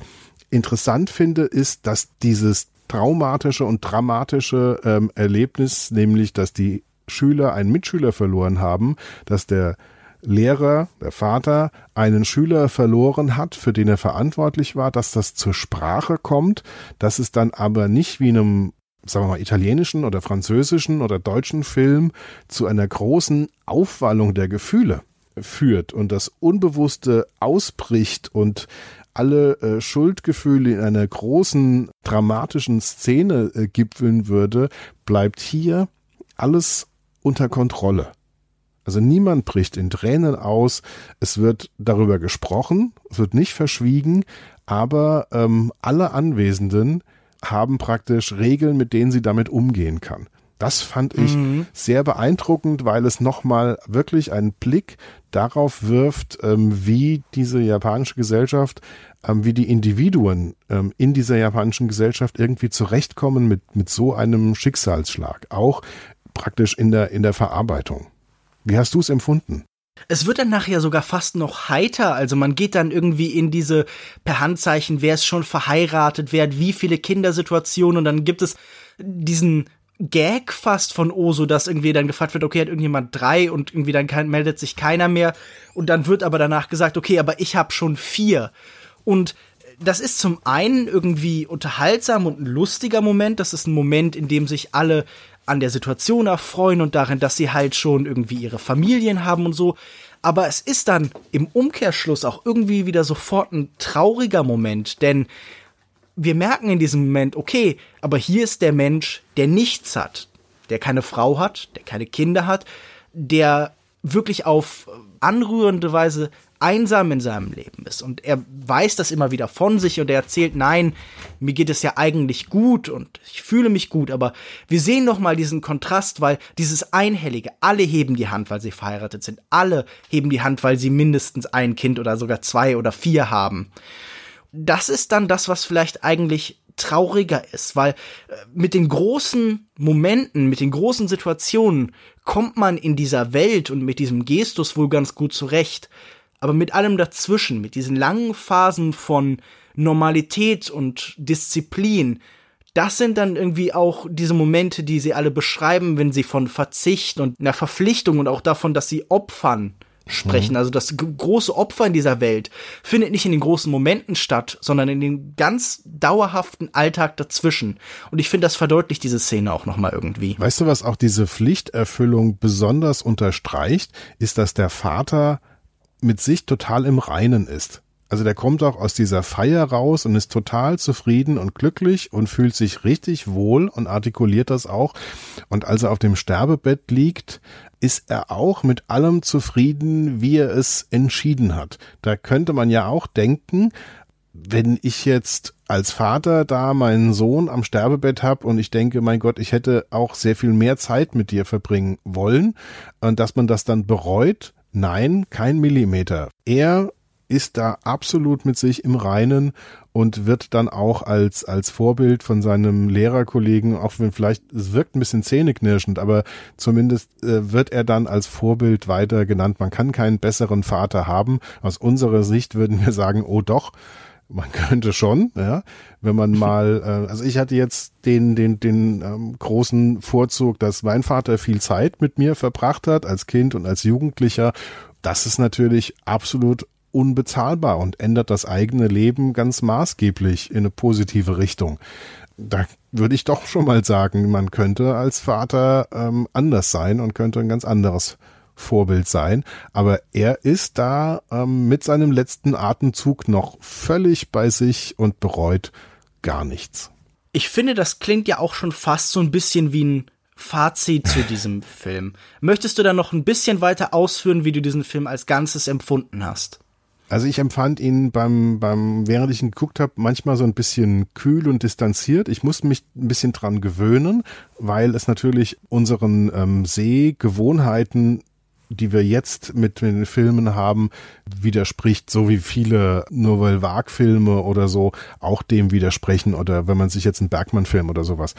interessant finde, ist, dass dieses traumatische und dramatische ähm, Erlebnis, nämlich dass die Schüler einen Mitschüler verloren haben, dass der Lehrer, der Vater, einen Schüler verloren hat, für den er verantwortlich war, dass das zur Sprache kommt, dass es dann aber nicht wie einem sagen wir mal, italienischen oder französischen oder deutschen Film zu einer großen Aufwallung der Gefühle führt und das Unbewusste ausbricht und alle äh, Schuldgefühle in einer großen dramatischen Szene äh, gipfeln würde, bleibt hier alles unter Kontrolle. Also niemand bricht in Tränen aus. Es wird darüber gesprochen, es wird nicht verschwiegen, aber ähm, alle Anwesenden haben praktisch Regeln, mit denen sie damit umgehen kann. Das fand ich mhm. sehr beeindruckend, weil es nochmal wirklich einen Blick darauf wirft, ähm, wie diese japanische Gesellschaft, ähm, wie die Individuen ähm, in dieser japanischen Gesellschaft irgendwie zurechtkommen mit, mit so einem Schicksalsschlag. Auch praktisch in der, in der Verarbeitung. Wie hast du es empfunden? Es wird dann nachher sogar fast noch heiter. Also man geht dann irgendwie in diese per Handzeichen, wer ist schon verheiratet, wer hat wie viele Kindersituationen und dann gibt es diesen Gag fast von Oso, dass irgendwie dann gefragt wird, okay, hat irgendjemand drei und irgendwie dann kann, meldet sich keiner mehr und dann wird aber danach gesagt, okay, aber ich habe schon vier. Und das ist zum einen irgendwie unterhaltsam und ein lustiger Moment. Das ist ein Moment, in dem sich alle an der Situation erfreuen und darin, dass sie halt schon irgendwie ihre Familien haben und so. Aber es ist dann im Umkehrschluss auch irgendwie wieder sofort ein trauriger Moment, denn wir merken in diesem Moment, okay, aber hier ist der Mensch, der nichts hat, der keine Frau hat, der keine Kinder hat, der wirklich auf anrührende Weise einsam in seinem Leben ist. Und er weiß das immer wieder von sich und er erzählt, nein, mir geht es ja eigentlich gut und ich fühle mich gut, aber wir sehen noch mal diesen Kontrast, weil dieses Einhellige, alle heben die Hand, weil sie verheiratet sind, alle heben die Hand, weil sie mindestens ein Kind oder sogar zwei oder vier haben. Das ist dann das, was vielleicht eigentlich trauriger ist, weil äh, mit den großen Momenten, mit den großen Situationen kommt man in dieser Welt und mit diesem Gestus wohl ganz gut zurecht aber mit allem dazwischen, mit diesen langen Phasen von Normalität und Disziplin, das sind dann irgendwie auch diese Momente, die sie alle beschreiben, wenn sie von Verzicht und einer Verpflichtung und auch davon, dass sie opfern sprechen. Mhm. Also das große Opfer in dieser Welt findet nicht in den großen Momenten statt, sondern in den ganz dauerhaften Alltag dazwischen. Und ich finde, das verdeutlicht diese Szene auch nochmal irgendwie. Weißt du, was auch diese Pflichterfüllung besonders unterstreicht, ist, dass der Vater mit sich total im Reinen ist. Also der kommt auch aus dieser Feier raus und ist total zufrieden und glücklich und fühlt sich richtig wohl und artikuliert das auch. Und als er auf dem Sterbebett liegt, ist er auch mit allem zufrieden, wie er es entschieden hat. Da könnte man ja auch denken, wenn ich jetzt als Vater da meinen Sohn am Sterbebett habe und ich denke, mein Gott, ich hätte auch sehr viel mehr Zeit mit dir verbringen wollen und dass man das dann bereut, Nein, kein Millimeter. Er ist da absolut mit sich im Reinen und wird dann auch als, als Vorbild von seinem Lehrerkollegen, auch wenn vielleicht, es wirkt ein bisschen zähneknirschend, aber zumindest äh, wird er dann als Vorbild weiter genannt. Man kann keinen besseren Vater haben. Aus unserer Sicht würden wir sagen, oh doch, man könnte schon, ja, wenn man mal, äh, also ich hatte jetzt den, den, den ähm, großen Vorzug, dass mein Vater viel Zeit mit mir verbracht hat, als Kind und als Jugendlicher. Das ist natürlich absolut unbezahlbar und ändert das eigene Leben ganz maßgeblich in eine positive Richtung. Da würde ich doch schon mal sagen, man könnte als Vater ähm, anders sein und könnte ein ganz anderes Vorbild sein. Aber er ist da ähm, mit seinem letzten Atemzug noch völlig bei sich und bereut gar nichts. Ich finde, das klingt ja auch schon fast so ein bisschen wie ein Fazit zu diesem Film. Möchtest du da noch ein bisschen weiter ausführen, wie du diesen Film als Ganzes empfunden hast? Also ich empfand ihn beim, beim, während ich ihn geguckt habe, manchmal so ein bisschen kühl und distanziert. Ich musste mich ein bisschen dran gewöhnen, weil es natürlich unseren ähm, Sehgewohnheiten die wir jetzt mit den Filmen haben, widerspricht, so wie viele Nouvelle Vague-Filme oder so auch dem widersprechen oder wenn man sich jetzt einen Bergmann-Film oder sowas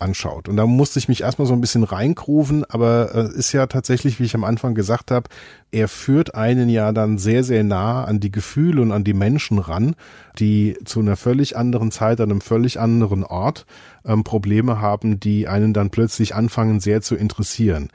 anschaut. Und da musste ich mich erstmal so ein bisschen reinkrufen, aber äh, ist ja tatsächlich, wie ich am Anfang gesagt habe, er führt einen ja dann sehr, sehr nah an die Gefühle und an die Menschen ran, die zu einer völlig anderen Zeit, an einem völlig anderen Ort ähm, Probleme haben, die einen dann plötzlich anfangen sehr zu interessieren.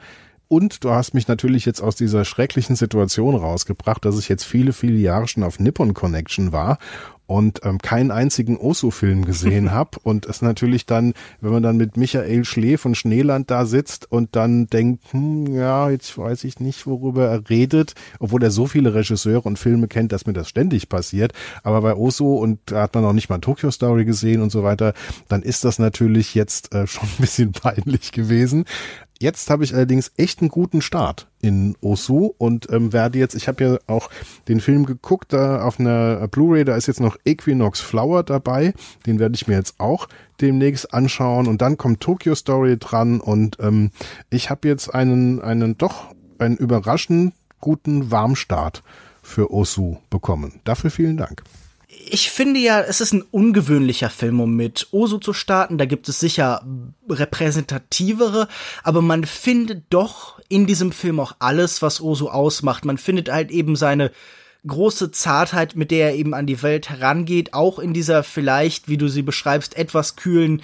Und du hast mich natürlich jetzt aus dieser schrecklichen Situation rausgebracht, dass ich jetzt viele, viele Jahre schon auf Nippon Connection war und ähm, keinen einzigen Osu-Film gesehen habe und es natürlich dann, wenn man dann mit Michael Schlee von Schneeland da sitzt und dann denkt, hm, ja, jetzt weiß ich nicht, worüber er redet, obwohl er so viele Regisseure und Filme kennt, dass mir das ständig passiert, aber bei Osu und da hat man auch nicht mal Tokyo Story gesehen und so weiter, dann ist das natürlich jetzt äh, schon ein bisschen peinlich gewesen. Jetzt habe ich allerdings echt einen guten Start in Osu und ähm, werde jetzt, ich habe ja auch den Film geguckt, da auf einer Blu-ray, da ist jetzt noch Equinox Flower dabei, den werde ich mir jetzt auch demnächst anschauen und dann kommt Tokyo Story dran und ähm, ich habe jetzt einen, einen doch einen überraschend guten Warmstart für Osu bekommen. Dafür vielen Dank ich finde ja, es ist ein ungewöhnlicher Film, um mit Osu zu starten. Da gibt es sicher repräsentativere, aber man findet doch in diesem Film auch alles, was Osu ausmacht. Man findet halt eben seine große Zartheit, mit der er eben an die Welt herangeht, auch in dieser vielleicht, wie du sie beschreibst, etwas kühlen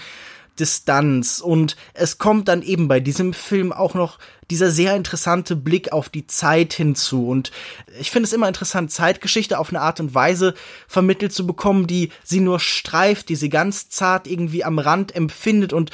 Distanz. Und es kommt dann eben bei diesem Film auch noch dieser sehr interessante Blick auf die Zeit hinzu. Und ich finde es immer interessant, Zeitgeschichte auf eine Art und Weise vermittelt zu bekommen, die sie nur streift, die sie ganz zart irgendwie am Rand empfindet und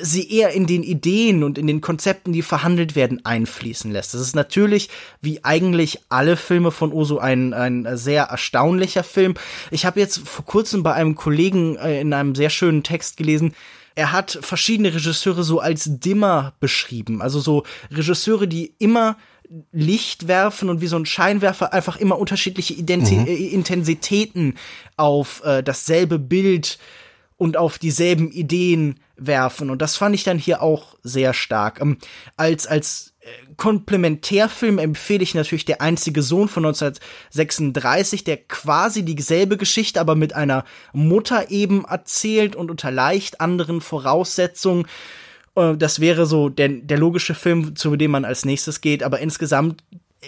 sie eher in den Ideen und in den Konzepten, die verhandelt werden, einfließen lässt. Das ist natürlich, wie eigentlich alle Filme von Oso, ein, ein sehr erstaunlicher Film. Ich habe jetzt vor kurzem bei einem Kollegen äh, in einem sehr schönen Text gelesen, er hat verschiedene Regisseure so als Dimmer beschrieben. Also so Regisseure, die immer Licht werfen und wie so ein Scheinwerfer einfach immer unterschiedliche Identi mhm. Äh, Intensitäten auf äh, dasselbe Bild und auf dieselben Ideen werfen. Und das fand ich dann hier auch sehr stark. Ähm, als, als Komplementärfilm empfehle ich natürlich Der einzige Sohn von 1936, der quasi dieselbe Geschichte, aber mit einer Mutter eben erzählt und unter leicht anderen Voraussetzungen. Äh, das wäre so der, der logische Film, zu dem man als nächstes geht, aber insgesamt,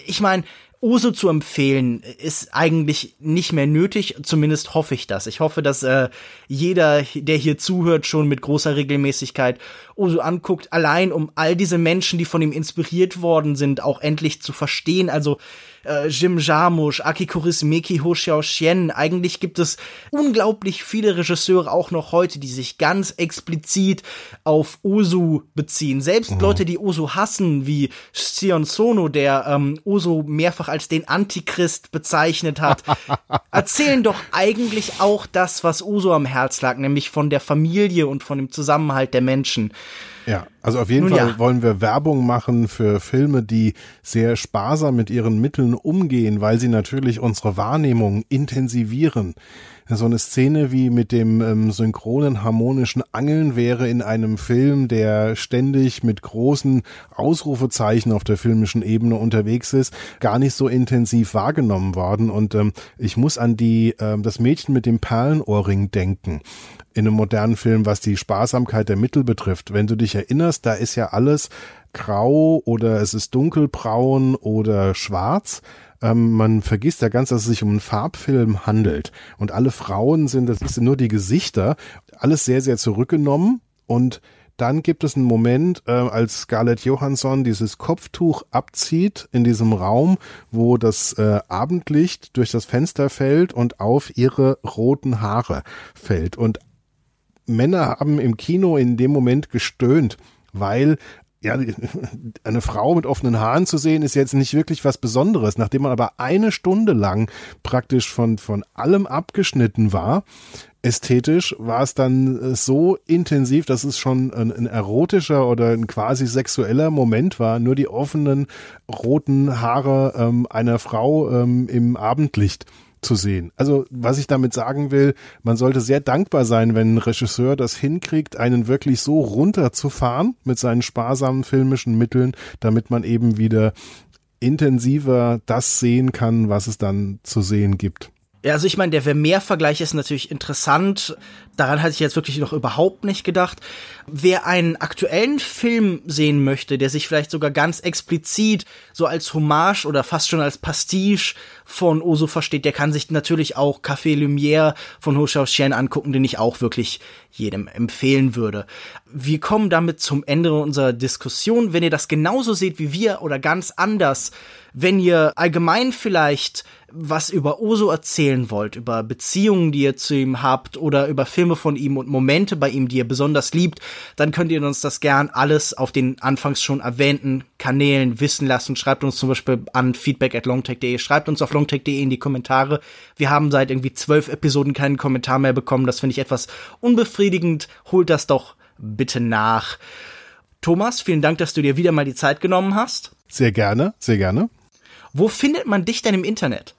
ich meine, Uso zu empfehlen ist eigentlich nicht mehr nötig. Zumindest hoffe ich das. Ich hoffe, dass äh, jeder, der hier zuhört, schon mit großer Regelmäßigkeit Uso anguckt, allein um all diese Menschen, die von ihm inspiriert worden sind, auch endlich zu verstehen. Also äh, Jim Jarmusch, Aki Kaurismäki, Ho Xiao Xian. Eigentlich gibt es unglaublich viele Regisseure auch noch heute, die sich ganz explizit auf Ozu beziehen. Selbst mhm. Leute, die Ozu hassen, wie Sion Sono, der ähm, Ozu mehrfach als den Antichrist bezeichnet hat, erzählen doch eigentlich auch das, was Ozu am Herz lag, nämlich von der Familie und von dem Zusammenhalt der Menschen. Ja, also auf jeden Nun Fall ja. wollen wir Werbung machen für Filme, die sehr sparsam mit ihren Mitteln umgehen, weil sie natürlich unsere Wahrnehmung intensivieren. So eine Szene wie mit dem ähm, synchronen harmonischen Angeln wäre in einem Film, der ständig mit großen Ausrufezeichen auf der filmischen Ebene unterwegs ist, gar nicht so intensiv wahrgenommen worden. Und ähm, ich muss an die äh, das Mädchen mit dem Perlenohrring denken in einem modernen Film, was die Sparsamkeit der Mittel betrifft. Wenn du dich erinnerst, da ist ja alles grau oder es ist dunkelbraun oder schwarz. Ähm, man vergisst ja ganz, dass es sich um einen Farbfilm handelt. Und alle Frauen sind, das sind nur die Gesichter, alles sehr, sehr zurückgenommen und dann gibt es einen Moment, äh, als Scarlett Johansson dieses Kopftuch abzieht in diesem Raum, wo das äh, Abendlicht durch das Fenster fällt und auf ihre roten Haare fällt. Und Männer haben im Kino in dem Moment gestöhnt, weil ja, eine Frau mit offenen Haaren zu sehen, ist jetzt nicht wirklich was Besonderes. Nachdem man aber eine Stunde lang praktisch von, von allem abgeschnitten war, ästhetisch, war es dann so intensiv, dass es schon ein, ein erotischer oder ein quasi sexueller Moment war. Nur die offenen roten Haare ähm, einer Frau ähm, im Abendlicht zu sehen. Also was ich damit sagen will, man sollte sehr dankbar sein, wenn ein Regisseur das hinkriegt, einen wirklich so runterzufahren mit seinen sparsamen filmischen Mitteln, damit man eben wieder intensiver das sehen kann, was es dann zu sehen gibt. Ja, also ich meine, der Vermeer-Vergleich ist natürlich interessant. Daran hatte ich jetzt wirklich noch überhaupt nicht gedacht. Wer einen aktuellen Film sehen möchte, der sich vielleicht sogar ganz explizit so als Hommage oder fast schon als Pastiche von Oso versteht, der kann sich natürlich auch Café Lumière von Ho Xiaoxian angucken, den ich auch wirklich jedem empfehlen würde. wir kommen damit zum Ende unserer Diskussion. Wenn ihr das genauso seht wie wir oder ganz anders, wenn ihr allgemein vielleicht was über Oso erzählen wollt, über Beziehungen, die ihr zu ihm habt oder über Filme von ihm und Momente bei ihm, die ihr besonders liebt, dann könnt ihr uns das gern alles auf den anfangs schon erwähnten Kanälen wissen lassen. Schreibt uns zum Beispiel an feedback at longtech.de, schreibt uns auf longtech.de in die Kommentare. Wir haben seit irgendwie zwölf Episoden keinen Kommentar mehr bekommen. Das finde ich etwas unbefriedigend. Holt das doch bitte nach. Thomas, vielen Dank, dass du dir wieder mal die Zeit genommen hast. Sehr gerne, sehr gerne. Wo findet man dich denn im Internet?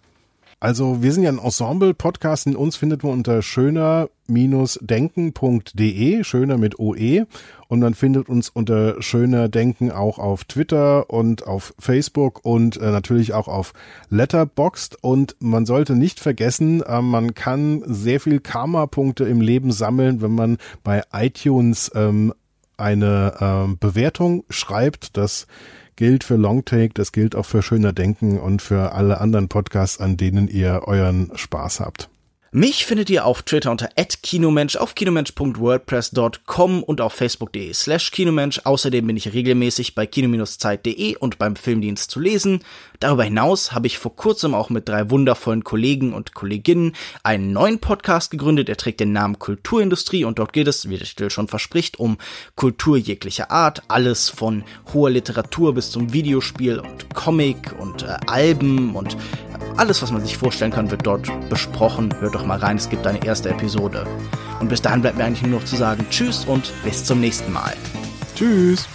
Also wir sind ja ein Ensemble-Podcast. In uns findet man unter schöner-denken.de, schöner mit OE. Und man findet uns unter schöner Denken auch auf Twitter und auf Facebook und äh, natürlich auch auf Letterboxd. Und man sollte nicht vergessen, äh, man kann sehr viel Karma-Punkte im Leben sammeln, wenn man bei iTunes ähm, eine ähm, Bewertung schreibt. Das gilt für Longtake, das gilt auch für Schöner Denken und für alle anderen Podcasts, an denen ihr euren Spaß habt. Mich findet ihr auf Twitter unter @kinomensch, auf kinomensch.wordpress.com und auf facebook.de slash kinomensch. Außerdem bin ich regelmäßig bei kino-zeit.de und beim Filmdienst zu lesen. Darüber hinaus habe ich vor kurzem auch mit drei wundervollen Kollegen und Kolleginnen einen neuen Podcast gegründet. Er trägt den Namen Kulturindustrie und dort geht es, wie der Titel schon verspricht, um Kultur jeglicher Art. Alles von hoher Literatur bis zum Videospiel und Comic und äh, Alben und alles, was man sich vorstellen kann, wird dort besprochen. Hört doch mal rein, es gibt eine erste Episode. Und bis dahin bleibt mir eigentlich nur noch zu sagen Tschüss und bis zum nächsten Mal. Tschüss.